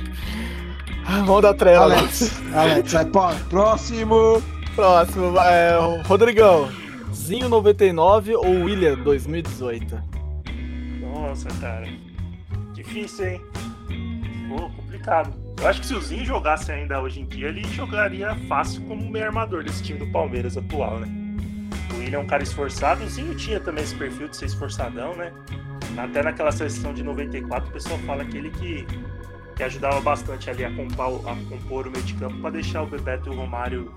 Ah, vamos dar trela, Alex. Alex, Alex, vai pô, próximo. Próximo, vai, é, o Rodrigão. Zinho 99 ou William 2018? Nossa, cara. Difícil, hein? Pô, complicado. Eu acho que se o Zinho jogasse ainda hoje em dia, ele jogaria fácil como meio armador desse time do Palmeiras atual, né? O William é um cara esforçado, o Zinho tinha também esse perfil de ser esforçadão, né? Até naquela seleção de 94, o pessoal fala que ele que, que ajudava bastante ali a compor, a compor o meio de campo para deixar o Bebeto e o Romário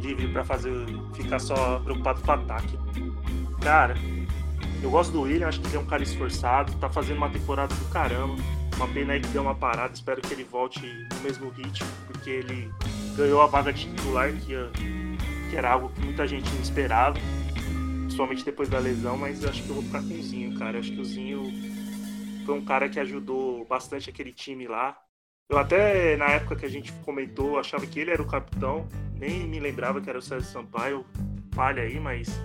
livre para fazer ficar só preocupado com o ataque. Cara, eu gosto do William, acho que ele é um cara esforçado, tá fazendo uma temporada do caramba. Uma pena aí que deu uma parada, espero que ele volte no mesmo ritmo, porque ele ganhou a vaga de titular, que, que era algo que muita gente não esperava, principalmente depois da lesão, mas acho que eu vou ficar com o Zinho, cara. Acho que o Zinho foi um cara que ajudou bastante aquele time lá. Eu até, na época que a gente comentou, achava que ele era o capitão, nem me lembrava que era o Sérgio Sampaio, falha aí, mas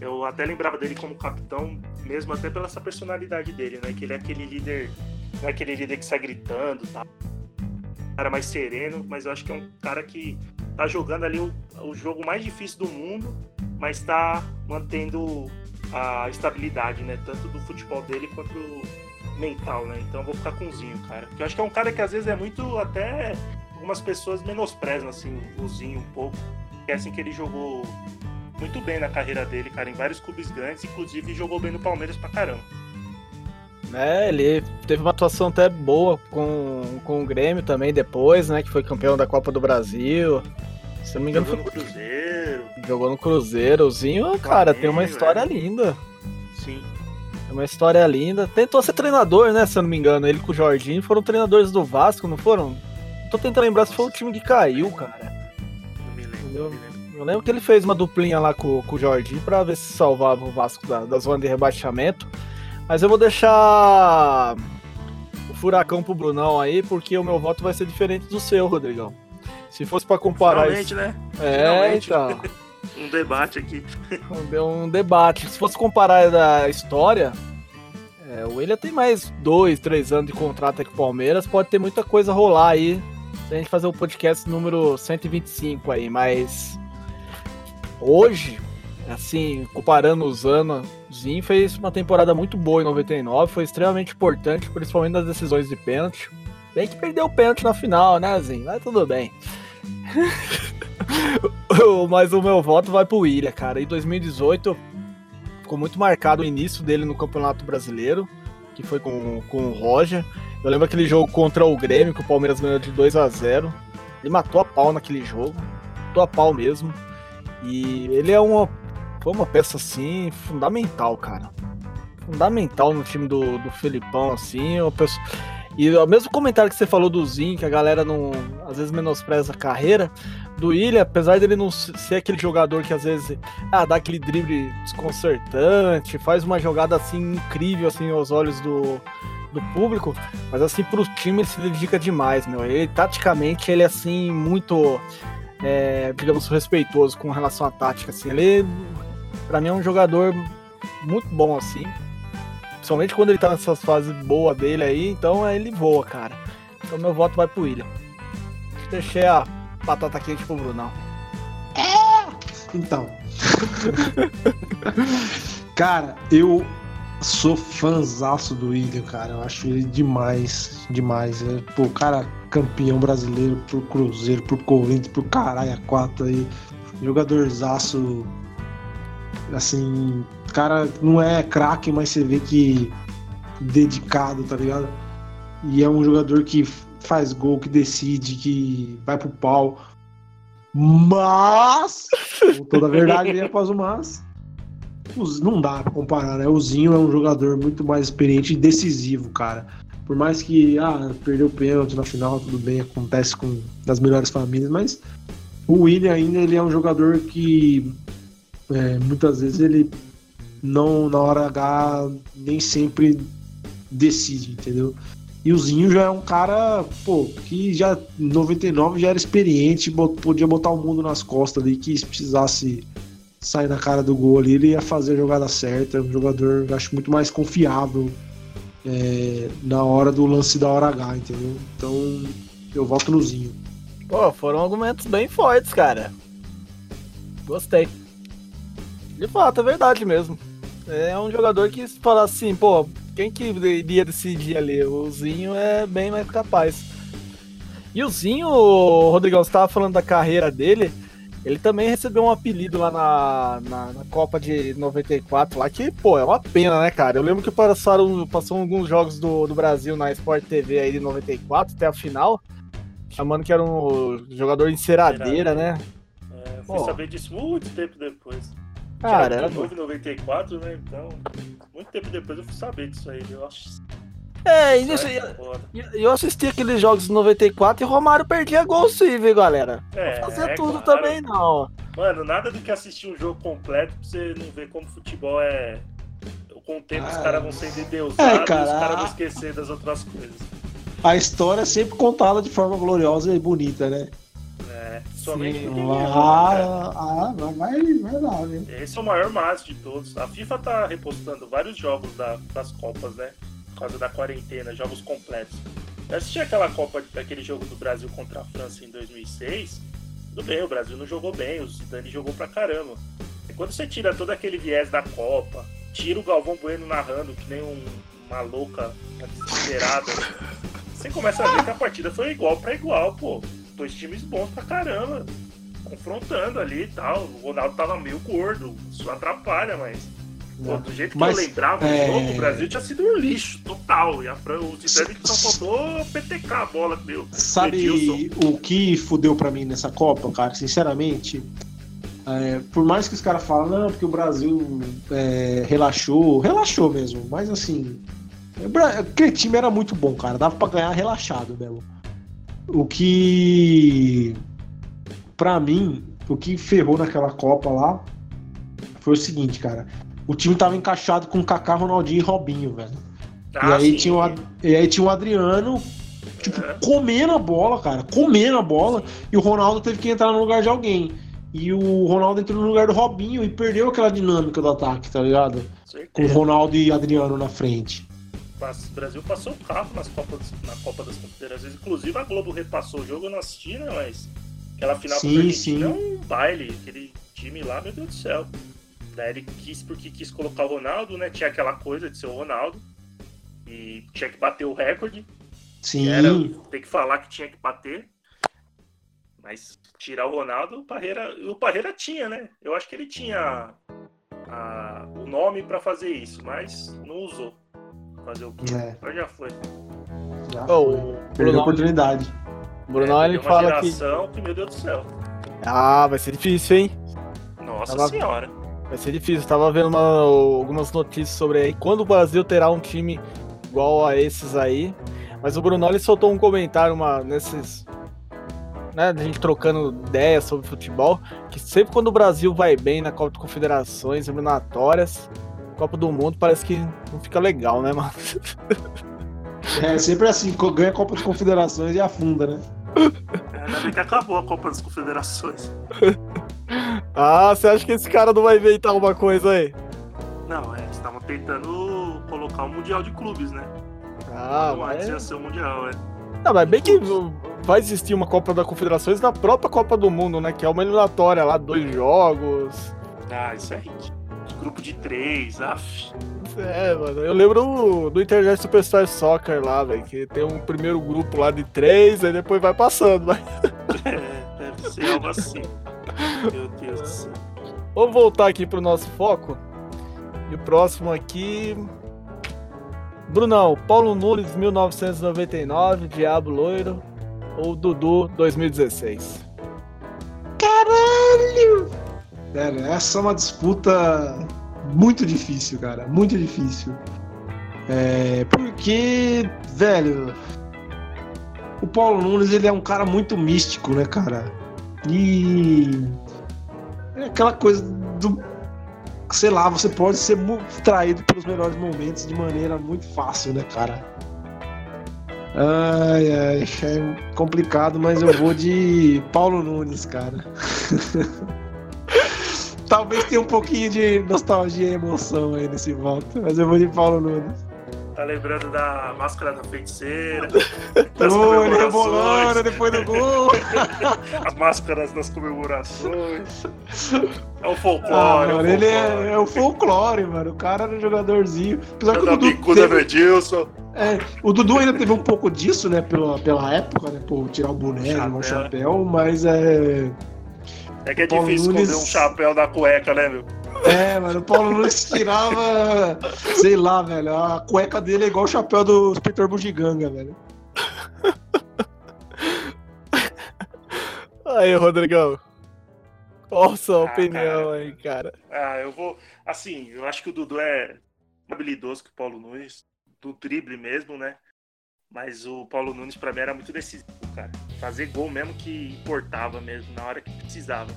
eu até lembrava dele como capitão, mesmo até pela essa personalidade dele, né? Que ele é aquele líder, não é aquele líder que sai gritando, tá? Um cara mais sereno, mas eu acho que é um cara que tá jogando ali o, o jogo mais difícil do mundo, mas tá mantendo a estabilidade, né? Tanto do futebol dele quanto mental, né? Então eu vou ficar com o Zinho, cara. Porque eu acho que é um cara que às vezes é muito até algumas pessoas menosprezam assim o Zinho um pouco. Esquecem que ele jogou muito bem na carreira dele, cara, em vários clubes grandes, inclusive jogou bem no Palmeiras pra caramba. É, ele teve uma atuação até boa com, com o Grêmio também depois, né? Que foi campeão da Copa do Brasil. Se eu não me engano, Jogou foi, no Cruzeiro, jogou no Cruzeirozinho. Cara, tem uma história é. linda. sim. É uma história linda. Tentou ser treinador, né? Se eu não me engano. Ele com o Jorginho foram treinadores do Vasco, não foram? Tô tentando lembrar se foi o time que caiu, cara. Não me lembro, não me lembro. Eu lembro que ele fez uma duplinha lá com, com o Jorginho pra ver se salvava o Vasco da, da zona de rebaixamento. Mas eu vou deixar o furacão pro Brunão aí, porque o meu voto vai ser diferente do seu, Rodrigão. Se fosse pra comparar Finalmente, isso. né? É, Finalmente. então. Um debate aqui. Um debate. Se fosse comparar da história, é, o William tem mais dois, três anos de contrato aqui com o Palmeiras, pode ter muita coisa rolar aí. Se a gente fazer o podcast número 125 aí, mas hoje, assim, comparando os anos, o Zinho fez uma temporada muito boa em 99, foi extremamente importante, principalmente nas decisões de pênalti. Bem que perdeu o pênalti na final, né, Zinho? Mas tudo bem. Mas o meu voto vai pro William, cara. Em 2018 ficou muito marcado o início dele no Campeonato Brasileiro, que foi com, com o Roger. Eu lembro aquele jogo contra o Grêmio, que o Palmeiras ganhou de 2 a 0 Ele matou a pau naquele jogo. Matou a pau mesmo. E ele é uma. Foi uma peça assim fundamental, cara. Fundamental no time do, do Felipão, assim. Uma pessoa... E o mesmo comentário que você falou do Zinho, que a galera não às vezes menospreza a carreira, do William, apesar dele não ser aquele jogador que às vezes ah, dá aquele drible desconcertante, faz uma jogada assim incrível assim aos olhos do, do público, mas assim pro time ele se dedica demais, meu. Ele taticamente ele é assim muito é, digamos respeitoso com relação à tática assim. Ele para mim é um jogador muito bom assim. Principalmente quando ele tá nessas fases boas dele aí, então ele voa, cara. Então meu voto vai pro William. Deixei a batata quente pro Brunão. Então. cara, eu sou fãzaço do William, cara. Eu acho ele demais, demais. É, pô, cara campeão brasileiro por Cruzeiro, por Corinthians, por caralho, a quatro aí. Jogadorzaço. Assim, cara não é craque, mas você vê que dedicado, tá ligado? E é um jogador que faz gol, que decide, que vai pro pau. Mas, com toda a verdade vem após o mas. Não dá pra comparar, né? O Zinho é um jogador muito mais experiente e decisivo, cara. Por mais que, ah, perdeu o pênalti na final, tudo bem, acontece com das melhores famílias, mas o William ainda ele é um jogador que é, muitas vezes ele não, na hora H, nem sempre decide, entendeu? E o Zinho já é um cara, pô, que já em 99 já era experiente, podia botar o mundo nas costas ali, que se precisasse sair na cara do gol ali, ele ia fazer a jogada certa. É um jogador, acho, muito mais confiável é, na hora do lance da hora H, entendeu? Então eu voto no Zinho. Pô, foram argumentos bem fortes, cara. Gostei. De fato, é verdade mesmo. É um jogador que se falar assim, pô, quem que iria decidir ali? O Zinho é bem mais capaz. E o Zinho, Rodrigão, você tava falando da carreira dele, ele também recebeu um apelido lá na, na, na Copa de 94, lá que, pô, é uma pena, né, cara? Eu lembro que passaram, passou alguns jogos do, do Brasil na Sport TV aí de 94 até a final, chamando que era um jogador enceradeira, né? É, eu fui Pô. saber disso muito tempo depois. Cara, era novo em 94, né? Então, muito tempo depois eu fui saber disso aí. Eu acho É, e isso eu, é foda. eu assisti aqueles jogos de 94 e Romário perdia gol sim, viu, galera? É, Não fazer é tudo claro. também não. Mano, nada do que assistir um jogo completo pra você não ver como futebol é. Com o tempo os Ah, caras vão sendo endeusados é, e os cara. caras vão esquecer das outras coisas. A história é sempre contada de forma gloriosa e bonita, né? É, somente Sim. porque ninguém joga, cara. Ah, ah, vai, vai lá, né? Esse é o maior máximo de todos. A FIFA tá repostando vários jogos da- das Copas, né? Por causa da quarentena, jogos completos. Eu assisti aquela Copa, aquele jogo do Brasil contra a França em 2006. Tudo bem, o Brasil não jogou bem, o Zidane jogou pra caramba. E quando você tira todo aquele viés da Copa, tira o Galvão Bueno narrando, que nem um- uma louca, uma desesperada, você começa a ver que a partida foi igual pra igual, pô. Dois times bons pra caramba confrontando ali e tal. O Ronaldo tava meio gordo, isso atrapalha, mas. Pô, do jeito que Mas, eu lembrava é- o jogo, o Brasil tinha sido um lixo total. E a, Fran- o Zidane só faltou PTK a bola que deu. Sabe Edilson. o que fudeu pra mim nessa Copa, cara? Sinceramente, é, por mais que os caras falam, não, porque o Brasil é, relaxou, relaxou mesmo, mas assim, o Bra- aquele time era muito bom, cara, dava pra ganhar relaxado mesmo. O que, pra mim, o que ferrou naquela Copa lá foi o seguinte, cara, o time tava encaixado com Kaká, Ronaldinho e Robinho, velho. Ah, e, aí sim. tinha o, e aí tinha o Adriano, tipo, é. comendo a bola, cara, comendo a bola, e o Ronaldo teve que entrar no lugar de alguém. E o Ronaldo entrou no lugar do Robinho e perdeu aquela dinâmica do ataque, tá ligado? Com o Ronaldo e Adriano na frente. O Brasil passou o carro nas Copas, na Copa das Confederações. Inclusive a Globo repassou o jogo, eu não assisti, né? Mas aquela final sim, contra sim. é um baile. Aquele time lá, meu Deus do céu. Daí ele quis porque quis colocar o Ronaldo, né? Tinha aquela coisa de ser o Ronaldo. E tinha que bater o recorde. Sim. Era, tem que falar que tinha que bater. Mas tirar o Ronaldo, o Parreira, o Parreira tinha, né? Eu acho que ele tinha a, o nome para fazer isso, mas não usou. Fazer o quê? É. Mas já foi. Já oh, foi. Perdeu a oportunidade. Bruno, é, ele fala que... que... Meu Deus do céu. Ah, vai ser difícil, hein? Nossa Tava... senhora. Vai ser difícil. Tava vendo uma, algumas notícias sobre aí. Quando o Brasil terá um time igual a esses aí. Mas o Bruno ele soltou um comentário uma, nesses. Né, a gente trocando ideias sobre futebol. Que sempre quando o Brasil vai bem na Copa de Confederações, eliminatórias, Copa do Mundo, parece que não fica legal, né, mano? É sempre assim, ganha a Copa de Confederações e afunda, né? É, ainda bem que acabou a Copa das Confederações. Ah, você acha que esse cara não vai inventar alguma coisa aí? Não, é, estavam tentando colocar o um Mundial de Clubes, né? Ah, não mas... ia ser o Mundial, é. Não, mas bem que vai existir uma Copa das Confederações na própria Copa do Mundo, né? Que é uma eliminatória lá, dois jogos. Ah, isso aí. Grupo de três, af. É, mano. Eu lembro do Internet Superstar Soccer lá, velho. Que tem um primeiro grupo lá de três, aí depois vai passando, mas. É, deve ser algo assim. Meu Deus do céu. Vamos voltar aqui pro nosso foco. E o próximo aqui. Brunão, Paulo Nunes 1999, Diabo Loiro ou Dudu 2016? Caralho! Cara, essa é uma disputa muito difícil, cara. Muito difícil. É, porque, velho, o Paulo Nunes ele é um cara muito místico, né, cara? E é aquela coisa do. Sei lá, você pode ser traído pelos melhores momentos de maneira muito fácil, né, cara? Ai, ai, é complicado, mas eu vou de Paulo Nunes, cara. Talvez tenha um pouquinho de nostalgia e emoção aí nesse voto, mas eu vou de Paulo Nunes. Tá lembrando da máscara da feiticeira. Oh, ele rebolando depois do gol. As máscaras das comemorações. É o folclore. Ah, mano, é o folclore. ele é, é, o folclore, mano. O cara era um jogadorzinho. Apesar que o Dudu teve... Edilson. É, o Dudu ainda teve um pouco disso, né? Pela, pela época, né? Por tirar o boné, o chapéu, mas é. É que é Paulo difícil Nunes... esconder um chapéu da cueca, né, meu? É, mano, o Paulo Nunes tirava, sei lá, velho, a cueca dele é igual o chapéu do inspetor Bugiganga, velho. Aí, Rodrigão. Qual a sua ah, opinião cara. aí, cara? Ah, eu vou. Assim, eu acho que o Dudu é habilidoso que o Paulo Nunes, do drible mesmo, né? Mas o Paulo Nunes, pra mim, era muito decisivo, cara. Fazer gol mesmo que importava mesmo, na hora que precisava.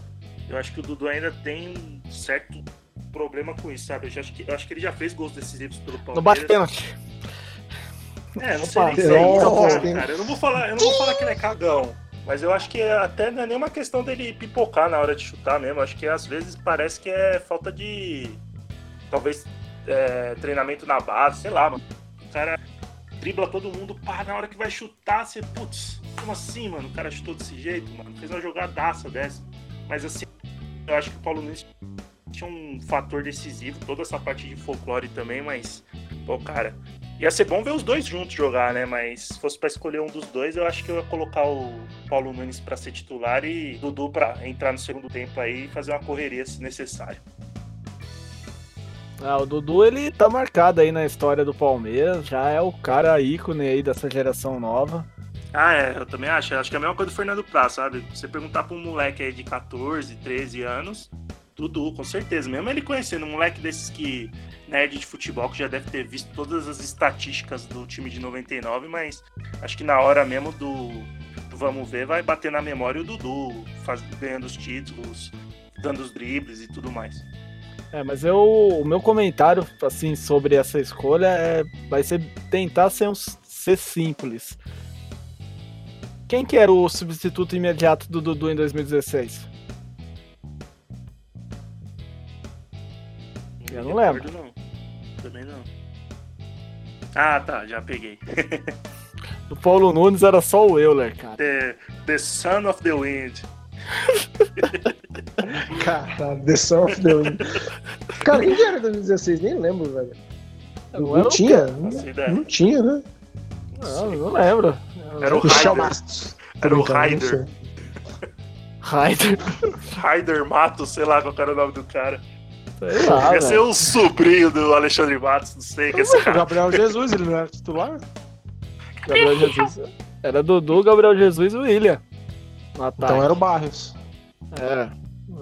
Eu acho que o Dudu ainda tem um certo problema com isso, sabe? Eu acho que, eu acho que ele já fez gols decisivos pelo Palmeiras. Não bate pênalti. É, não sei nem se é isso, cara. Eu não vou falar, eu não vou falar que ele é cagão. Mas eu acho que até não é nenhuma questão dele pipocar na hora de chutar mesmo. Acho que às vezes parece que é falta de. Talvez é, treinamento na base, sei lá, mano. O cara dribla todo mundo, pá, na hora que vai chutar, você, putz, como assim, mano? O cara chutou desse jeito, mano. Fez uma jogadaça dessa. Mas assim, eu acho que o Paulo Nunes tinha um fator decisivo, toda essa parte de folclore também, mas, pô, cara, ia ser bom ver os dois juntos jogar, né? Mas se fosse para escolher um dos dois, eu acho que eu ia colocar o Paulo Nunes para ser titular e Dudu para entrar no segundo tempo aí e fazer uma correria se necessário. Ah, o Dudu ele tá marcado aí na história do Palmeiras, já é o cara ícone aí dessa geração nova. Ah, é, eu também acho. Acho que é a mesma coisa do Fernando Praz, sabe? Você perguntar pra um moleque aí de 14, 13 anos, Dudu, com certeza. Mesmo ele conhecendo um moleque desses que nerd de futebol, que já deve ter visto todas as estatísticas do time de 99, mas acho que na hora mesmo do, do vamos ver, vai bater na memória o Dudu, faz, ganhando os títulos, dando os dribles e tudo mais. É, mas eu, o meu comentário assim sobre essa escolha é, vai ser tentar ser, um, ser simples. Quem que era o substituto imediato do Dudu em 2016? Eu não lembro. Não. Também não. Ah, tá, já peguei. Do Paulo Nunes era só o Euler, cara. The, the Son of the Wind. Caralho, The Son of the Wind. Cara, quem que era em 2016? Nem lembro, velho. Não Não, era o tinha? Ideia. Não tinha, né? Não, não lembro. Era o Michel Raider. Bastos. Era o não Raider. sei. Raider. Raider Matos, sei lá qual era o nome do cara. Sei lá, Ia ser o sobrinho do Alexandre Matos, não sei que esse O cara. Gabriel Jesus, ele não era titular? Gabriel Jesus. Era Dudu, Gabriel Jesus e William. Então era o Barrios. É,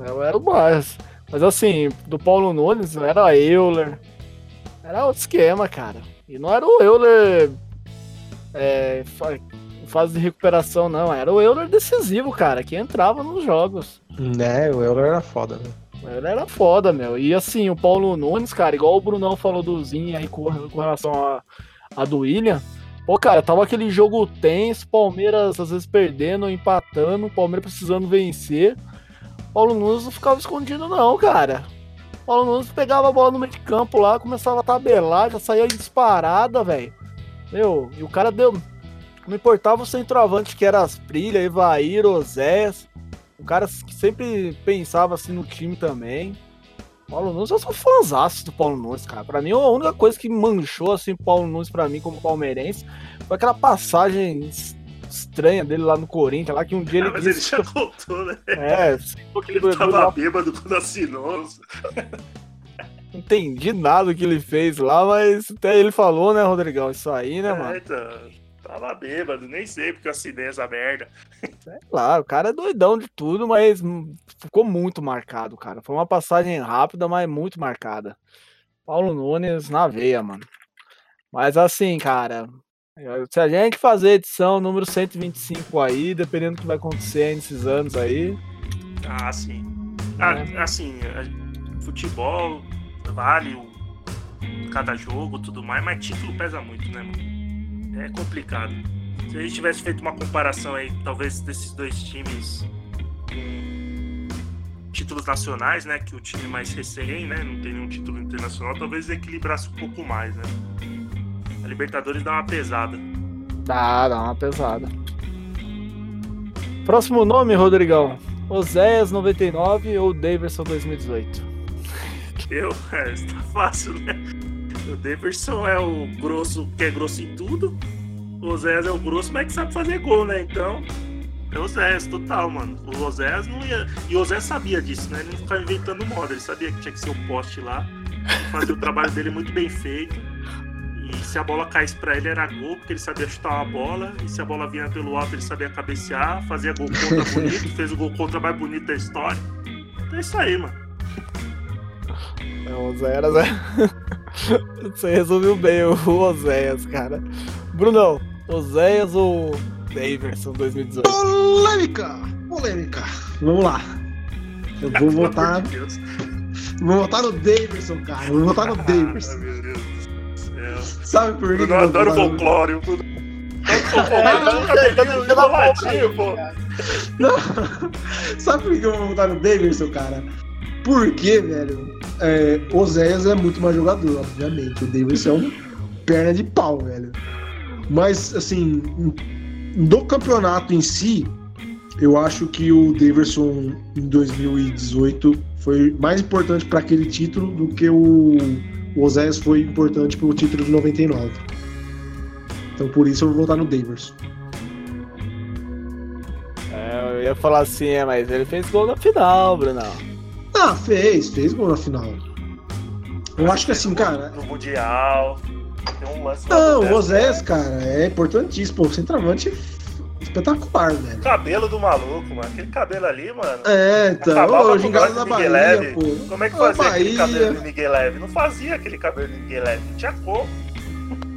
eu era o Barros. Mas assim, do Paulo Nunes era Euler. Era outro esquema, cara. E não era o Euler é, fase de recuperação, não. Era o Euler decisivo, cara, que entrava nos jogos. Né, o Euler era foda, né? Ele era foda, meu. E assim, o Paulo Nunes, cara, igual o Brunão falou do Zinho aí com, com relação a, a do William. Pô, cara, tava aquele jogo tenso, Palmeiras às vezes perdendo, empatando, Palmeiras precisando vencer. Paulo Nunes não ficava escondido, não, cara. Paulo Nunes pegava a bola no meio de campo lá, começava a tabelar, já saía disparada, velho. Meu, e o cara deu. Não importava o centroavante que era as Prilha, Evair, Osés. O cara sempre pensava assim no time também. Paulo Nunes, eu sou fãzaço do Paulo Nunes, cara. Pra mim, a única coisa que manchou assim o Paulo Nunes pra mim como palmeirense foi aquela passagem es- estranha dele lá no Corinthians, lá que um dia ele Ah, mas ele disse já voltou, né? É, Ele tava bêbado quando assinou. não entendi nada do que ele fez lá, mas até ele falou, né, Rodrigão? Isso aí, né, É, mano? então, tava bêbado, nem sei porque eu assinei essa merda. Claro, o cara é doidão de tudo, mas ficou muito marcado, cara. Foi uma passagem rápida, mas muito marcada. Paulo Nunes na veia, mano. Mas assim, cara, eh, se a gente fazer edição número 125 aí, dependendo do que vai acontecer nesses anos aí, Ah, sim. Ah, É. assim, futebol vale cada jogo tudo mais, mas título pesa muito, né, mano? É complicado. Se a gente tivesse feito uma comparação aí, talvez desses dois times títulos nacionais, né? Que o time mais recém, né? Não tem nenhum título internacional, talvez equilibrasse um pouco mais, né? A Libertadores dá uma pesada. dá, dá uma pesada. Próximo nome, Rodrigão. Oséias 99 ou Daverson 2018? Eu, é, tá fácil, né? O Daverson é o grosso, que é grosso em tudo. O Oséias é o grosso, mas que sabe fazer gol, né? Então, é o Oséias, total, mano. O Oséias não ia. E o Oséias sabia disso, né? Ele não ficava inventando moda. Ele sabia que tinha que ser o poste lá. Fazia o trabalho dele muito bem feito. E se a bola caísse pra ele era gol, porque ele sabia chutar uma bola. E se a bola vinha pelo alto, ele sabia cabecear. Fazia gol contra bonito. Fez o gol contra mais bonito da história. Então é isso aí, mano. É, o Oséias, né? Você resumiu bem o Oséias, cara. Brunão, Oséias ou Daverson 2018? Polêmica! Polêmica! Vamos lá. Eu vou votar. de. Vou votar no Davidson, cara. Vou votar no Ah, Davidson. meu Deus do céu. Sabe por que? Eu adoro pô. Não. Sabe por que eu vou votar no Davidson, cara? Porque, velho, é, o Zéias é muito mais jogador, obviamente. O Davidson é um perna de pau, velho. Mas, assim, do campeonato em si, eu acho que o Davidson em 2018 foi mais importante para aquele título do que o, Oséias foi importante para o título de 99. Então, por isso, eu vou votar no Davidson. É, eu ia falar assim, é, mas ele fez gol na final, Brunão. Ah, fez, fez gol na final. Eu acho que assim, cara. No Mundial. Tem um lance Não, o Zé. Rosés, cara, é importantíssimo. Pô, centroavante espetacular, velho. Cabelo do maluco, mano. Aquele cabelo ali, mano. É, então, Acabava o nós da Miguel Bahia, Leve. pô. Como é que fazia aquele cabelo do Miguel Leve? Não fazia aquele cabelo do Miguel Leve. Não tinha como.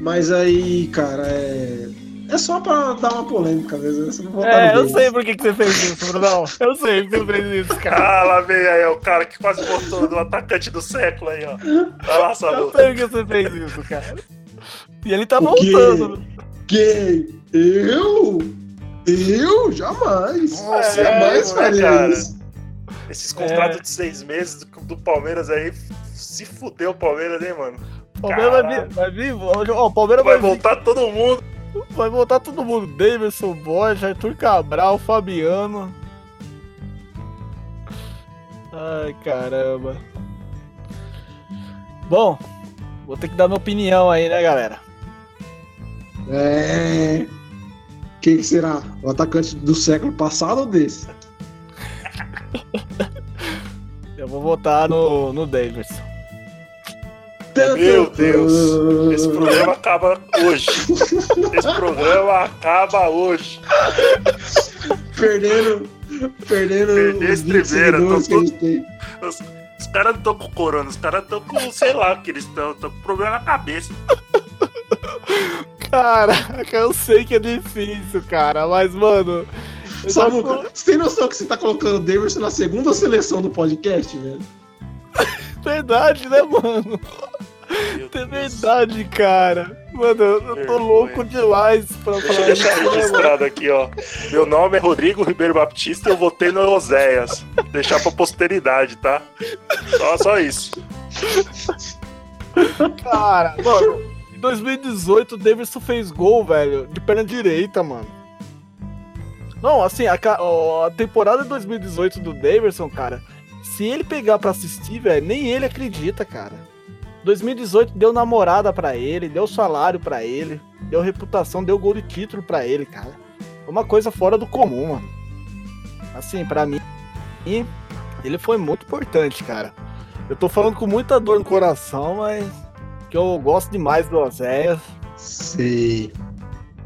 Mas aí, cara, é. É só pra dar uma polêmica mesmo. Votar É, eu sei por que, que você fez isso, Brunão. Eu sei por que você fez isso, cara. Ah, lá vem aí, o cara que quase botou do atacante do século aí, ó. Vai lá, Eu sei por que você fez isso, cara. E ele tá voltando. Quem? Eu? Eu? Jamais. Nossa, Jamais é, né, faria cara? isso. Esses É. contratos de seis meses do, do Palmeiras aí, se fudeu o Palmeiras, hein, mano? O Palmeiras vai vir, vai vir, ó, o Palmeiras Vai vai, vir, voltar todo mundo. Vai voltar todo mundo. Davidson, Borja, Arthur Cabral, Fabiano. Ai, caramba. Bom, vou ter que dar minha opinião aí, né, galera? É. Quem que será? O atacante do século passado ou desse? Eu vou votar no, no Davidson. Meu Deus. Esse programa acaba hoje. Esse programa acaba hoje. Perdendo. Perdendo Perdeu os esse 20 primeiro, seguidores tô que tem. Os, os caras não estão com corona, os caras estão com, sei lá o que eles estão, estão com problema na cabeça. Caraca, eu sei que é difícil, cara, mas, mano. Samuca, tô- você tem noção que você tá colocando o Davidson na segunda seleção do podcast, velho? Verdade, né, mano? É verdade, cara. Mano, eu, tô louco demais pra Deixa eu falar isso, deixar registrado aqui, ó. Meu nome é Rodrigo Ribeiro Baptista e eu votei no Oséias. Deixar pra posteridade, tá? Só, só isso. Cara, mano, em 2018 o Davidson fez gol, velho, de perna direita, mano. Não, assim, a, a temporada de 2018 do Davidson, cara, se ele pegar pra assistir, velho, nem ele acredita, cara. 2018 deu namorada pra ele, deu salário pra ele, deu reputação, deu gol de título pra ele, cara. Foi uma coisa fora do comum, mano. Assim, pra mim, ele foi muito importante, cara. Eu tô falando com muita dor no coração, mas que eu gosto demais do Oséias. Sei.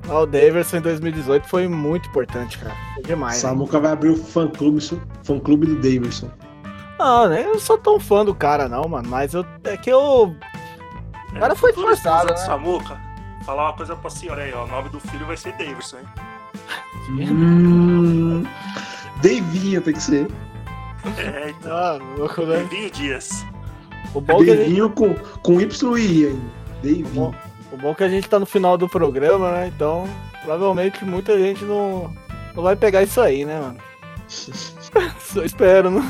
O Davidson em 2018 foi muito importante, cara. Foi demais. né? Samuca vai abrir o fã clube, fã clube do Davidson. Não, né? Eu não sou tão fã do cara, não, mano. Mas eu, é que eu. O cara foi forçado, de né? Samuca, falar uma coisa pra senhora aí, ó. O nome do filho vai ser Davidson, hein? Hum. Davinho tem que ser. É, então. Ah, louco, né? Davinho Dias. O bom, que a gente, Davinho com, com Y e I ainda. Davinho. o bom que a gente tá no final do programa, né? Então, provavelmente muita gente não, não vai pegar isso aí, né, mano? Só espero, né?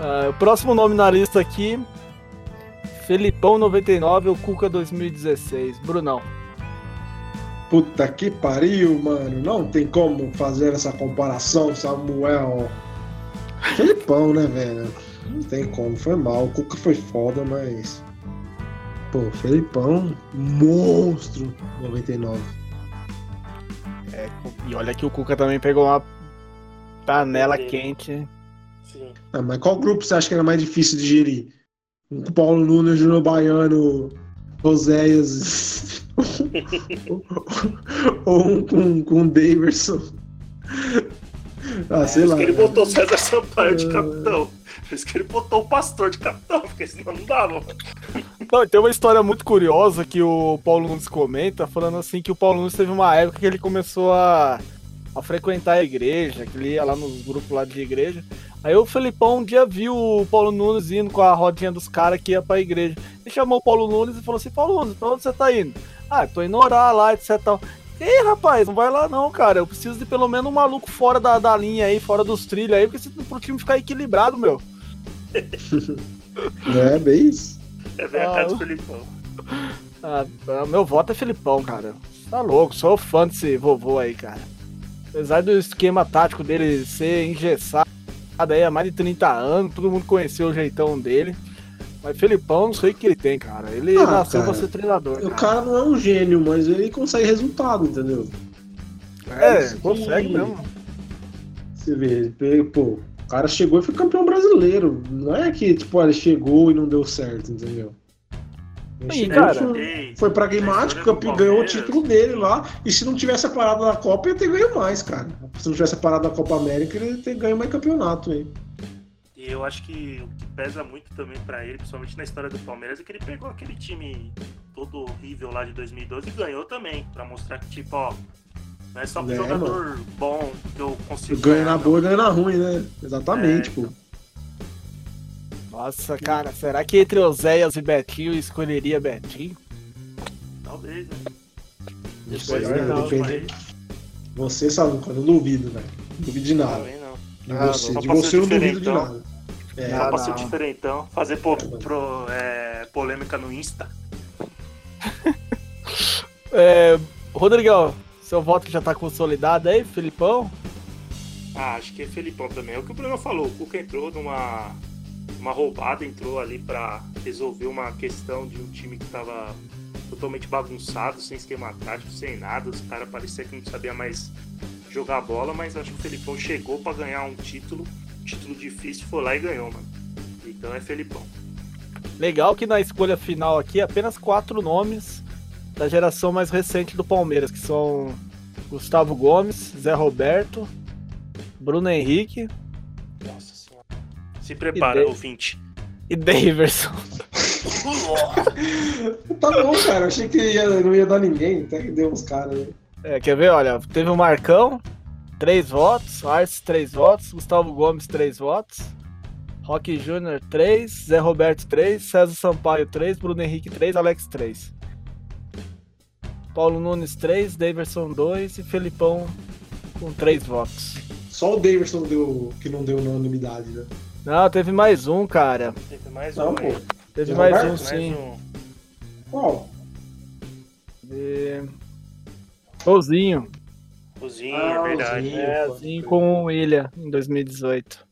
Ah, o próximo nome na lista aqui: Felipão 99 ou Cuca 2016. Brunão. Puta que pariu, mano. Não tem como fazer essa comparação, Samuel. Felipão, né, velho? Não tem como. Foi mal. O Cuca foi foda, mas. Pô, Felipão, monstro. 99. É, e olha que o Cuca também pegou uma panela quente. Sim. Ah, mas qual grupo você acha que era mais difícil de gerir? Um com Paulo Nunes, Júnior Baiano, Oséias. Ou um com, com Daverson. Ah, sei Por isso lá. que ele botou o César Sampaio de É. capitão. Por isso que ele botou o pastor de capitão, porque senão não dava. Não, tem uma história muito curiosa que o Paulo Nunes comenta, falando assim que o Paulo Nunes teve uma época que ele começou a, a frequentar a igreja, que ele ia lá nos grupos lá de igreja. Aí o Felipão um dia viu o Paulo Nunes indo com a rodinha dos caras que ia pra igreja. Ele chamou o Paulo Nunes e falou assim, Paulo Nunes, pra onde você tá indo? Ah, tô indo orar lá, etc e tal. Ei, rapaz, não vai lá não, cara. Eu preciso de pelo menos um maluco fora da, da linha aí, fora dos trilhos aí, porque pro time ficar equilibrado, meu. É, bem isso. É bem a Ah. cara do Felipão. Ah, ah, meu voto é Felipão, cara. Tá louco, sou fã desse vovô aí, cara. Apesar do esquema tático dele ser engessado aí há mais de 30 anos, todo mundo conheceu o jeitão dele. Mas Felipão, não sei o que ele tem, cara. Ele Ah, nasceu cara, pra ser treinador. O Cara. cara não é um gênio, mas ele consegue resultado, entendeu? É, isso consegue que- mesmo. Você vê, ele- pô, o cara chegou e foi campeão brasileiro. Não é que, tipo, ele chegou e não deu certo, entendeu? Chegou, cara, foi, pragmático, campe- ganhou o título dele lá. E se não tivesse a parada da Copa, ia ter ganho mais, cara. Se não tivesse a parada da Copa América, ele ia ter ganho mais campeonato aí. E eu acho que o que pesa muito também pra ele, principalmente na história do Palmeiras, é que ele pegou aquele time todo horrível lá de 2012 e ganhou também, pra mostrar que, tipo, ó, não é só um É, jogador bom que eu consigo Ganha na boa, ganha na ruim, né? Exatamente, É, pô. Nossa, cara, será que entre Oséias e Betinho eu escolheria Betinho? Talvez, né? Não Depois né? última Depende. Você, Samuca, eu não duvido, velho. Não duvido de nada. também não. De Ah, você, de pra ser você eu não duvido de diferentão. nada. É, Ah, Só pra ser não. diferentão, fazer po- pro- é, polêmica no Insta. É, Rodrigão, seu voto já tá consolidado aí, Felipão? Ah, acho que é Felipão também. É o que o Bruno falou. O Cuca entrou numa uma roubada, entrou ali pra resolver uma questão de um time que tava totalmente bagunçado, sem esquema tático, sem nada. Os caras pareciam que não sabia mais jogar bola, mas acho que o Felipão chegou pra ganhar um título, um título difícil, foi lá e ganhou, mano. Então é Felipão. Legal que na escolha final aqui apenas quatro nomes da geração mais recente do Palmeiras, que são Gustavo Gomes, Zé Roberto, Bruno Henrique. Se prepara, ouvinte. e Daverson. Tá bom, cara. Achei que ia- não ia dar ninguém. Até que deu uns caras. né? É, quer ver? Olha, teve o Marcão, três votos, Arce, três votos, Gustavo Gomes, três votos, Roque Júnior, três, Zé Roberto, três, César Sampaio, três, Bruno Henrique, três, Alex, três. Paulo Nunes, três, Daverson, dois e Felipão com três votos. Só o Davidson deu, que não deu unanimidade, né? Não, teve mais um, cara. Teve mais Não, um, pô. hein? Teve mais Roberto? um, Mais sim. um. Qual? E... Ozinho. Cozinha, Ah, é verdade. Ozinho. É, crer. com o William em 2018.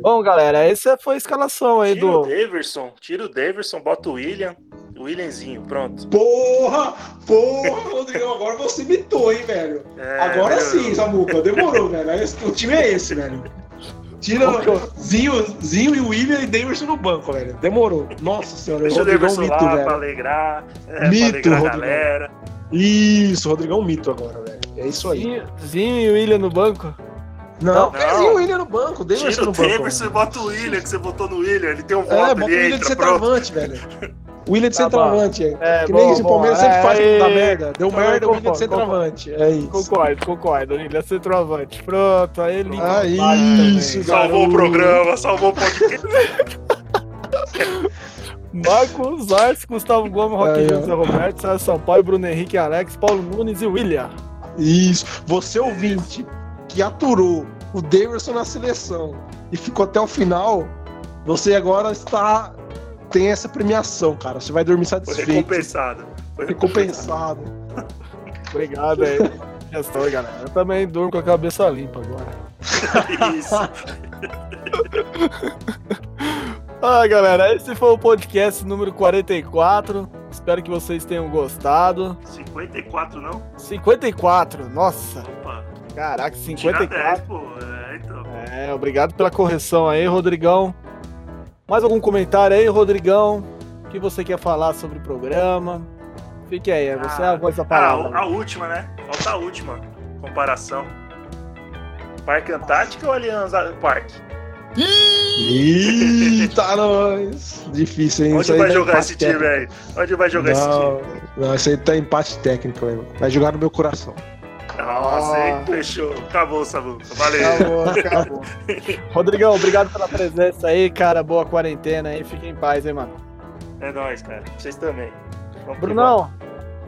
Bom, galera, essa foi a escalação aí Tira o do. Daverson, tira o Daverson, bota o William, o Williamzinho, pronto. Porra! Porra, Rodrigão, agora você mitou, hein, velho? É, agora melhorou. sim, Samuca, demorou, velho. O time é esse, velho. Tira Zinho, Zinho e William e Davidson no banco, velho. Demorou. Nossa senhora, o Deixa o Rodrigão Daverson mito, lá pra velho. alegrar, é, Mito, pra alegrar a Rodrigão. galera. Isso, Rodrigão mito agora, velho. É isso aí. Zinho, Zinho e William no banco. Não, Não. Zinho e William no banco, Davidson Tira o no banco. Daverson e velho. bota o William, que você botou no William, ele tem um voto, É, bota o ele William de entra, pronto. velho. William de Tá centroavante, é. É, que nem bom, o bom, Palmeiras é, sempre faz é, dá é, merda. Deu eu merda, o William de concordo, centroavante. É isso. Concordo, concordo. William é centroavante. Pronto, aí ele. Ah, isso. Salvou o programa, salvou o podcast. Marcos Arce, Gustavo Gomes, Roque. Júnior, Zé Roberto, César Sampaio, Bruno Henrique, Alex, Paulo Nunes e William. Isso. Você ouvinte que aturou o Davidson na seleção e ficou até o final, você agora está tem essa premiação, cara. Você vai dormir Foi satisfeito, recompensado. Foi recompensado. Obrigado aí. Questão, galera. Eu também durmo com a cabeça limpa agora. Isso. Ah, galera, esse foi o podcast número 44. Espero que vocês tenham gostado. 54 não? 54, nossa, Opa, caraca, tira 10, 54. pô. É, então. É, obrigado pela correção aí, Rodrigão. Mais algum comentário aí, Rodrigão? O que você quer falar sobre o programa? Fique aí, você é a voz da Ah, palavra. a última, né? Falta a última comparação. Parque Antártica ou Aliança Parque? Eita, nós! Difícil, hein? Onde vai jogar esse time técnico. aí? Onde vai jogar esse time? Não, não, isso aí tá empate técnico, velho. Vai jogar no meu coração. Nossa? Ah. Fechou. Acabou, Sabu. Valeu. Acabou, acabou. Rodrigão, obrigado pela presença aí, cara. Boa quarentena aí. Fique em paz, hein, mano. É nóis, cara. Vocês também. Vamos Brunão,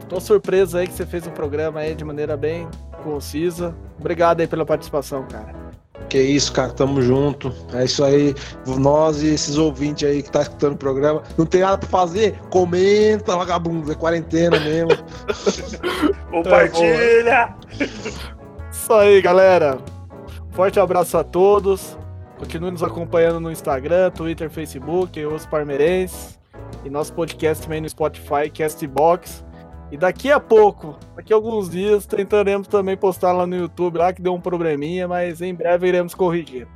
tô surpreso aí que você fez o programa aí de maneira bem concisa. Obrigado aí pela participação, cara. Que isso, cara, tamo junto. É isso aí. Nós e esses ouvintes aí que tá escutando o programa, não tem nada pra fazer? Comenta, vagabundo. É quarentena mesmo. Compartilha! Isso aí, galera. Forte abraço a todos. Continue nos acompanhando no Instagram, Twitter, Facebook, Os Parmeirenses. E nosso podcast também no Spotify, Castbox. E daqui a pouco, daqui a alguns dias, tentaremos também postar lá no YouTube, lá que deu um probleminha, mas em breve iremos corrigir.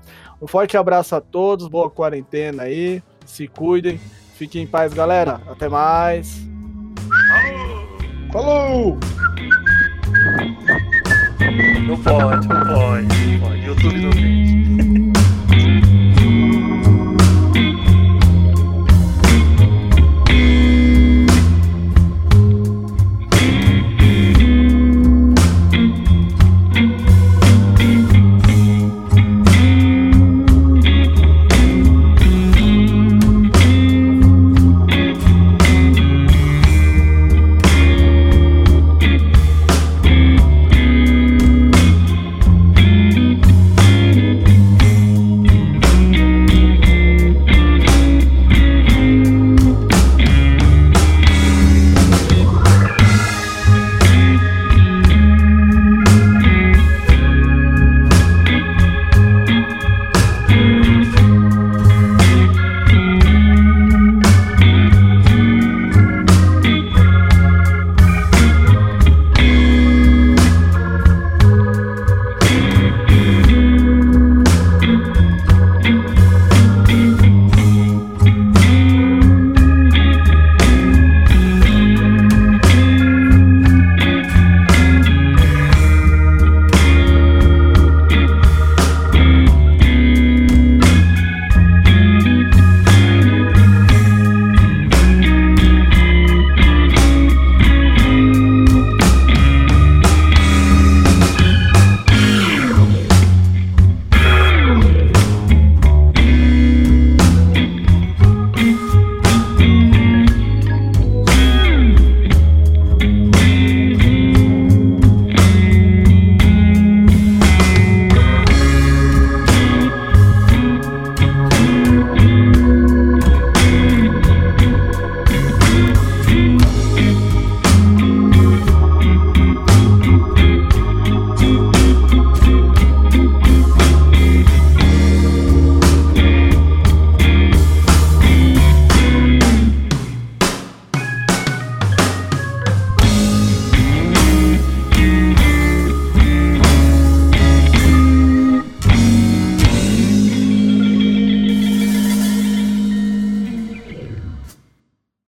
Um forte abraço a todos, boa quarentena aí, se cuidem, fiquem em paz, galera. Até mais. Falou! Não pode, não pode. Não pode. YouTube não vende.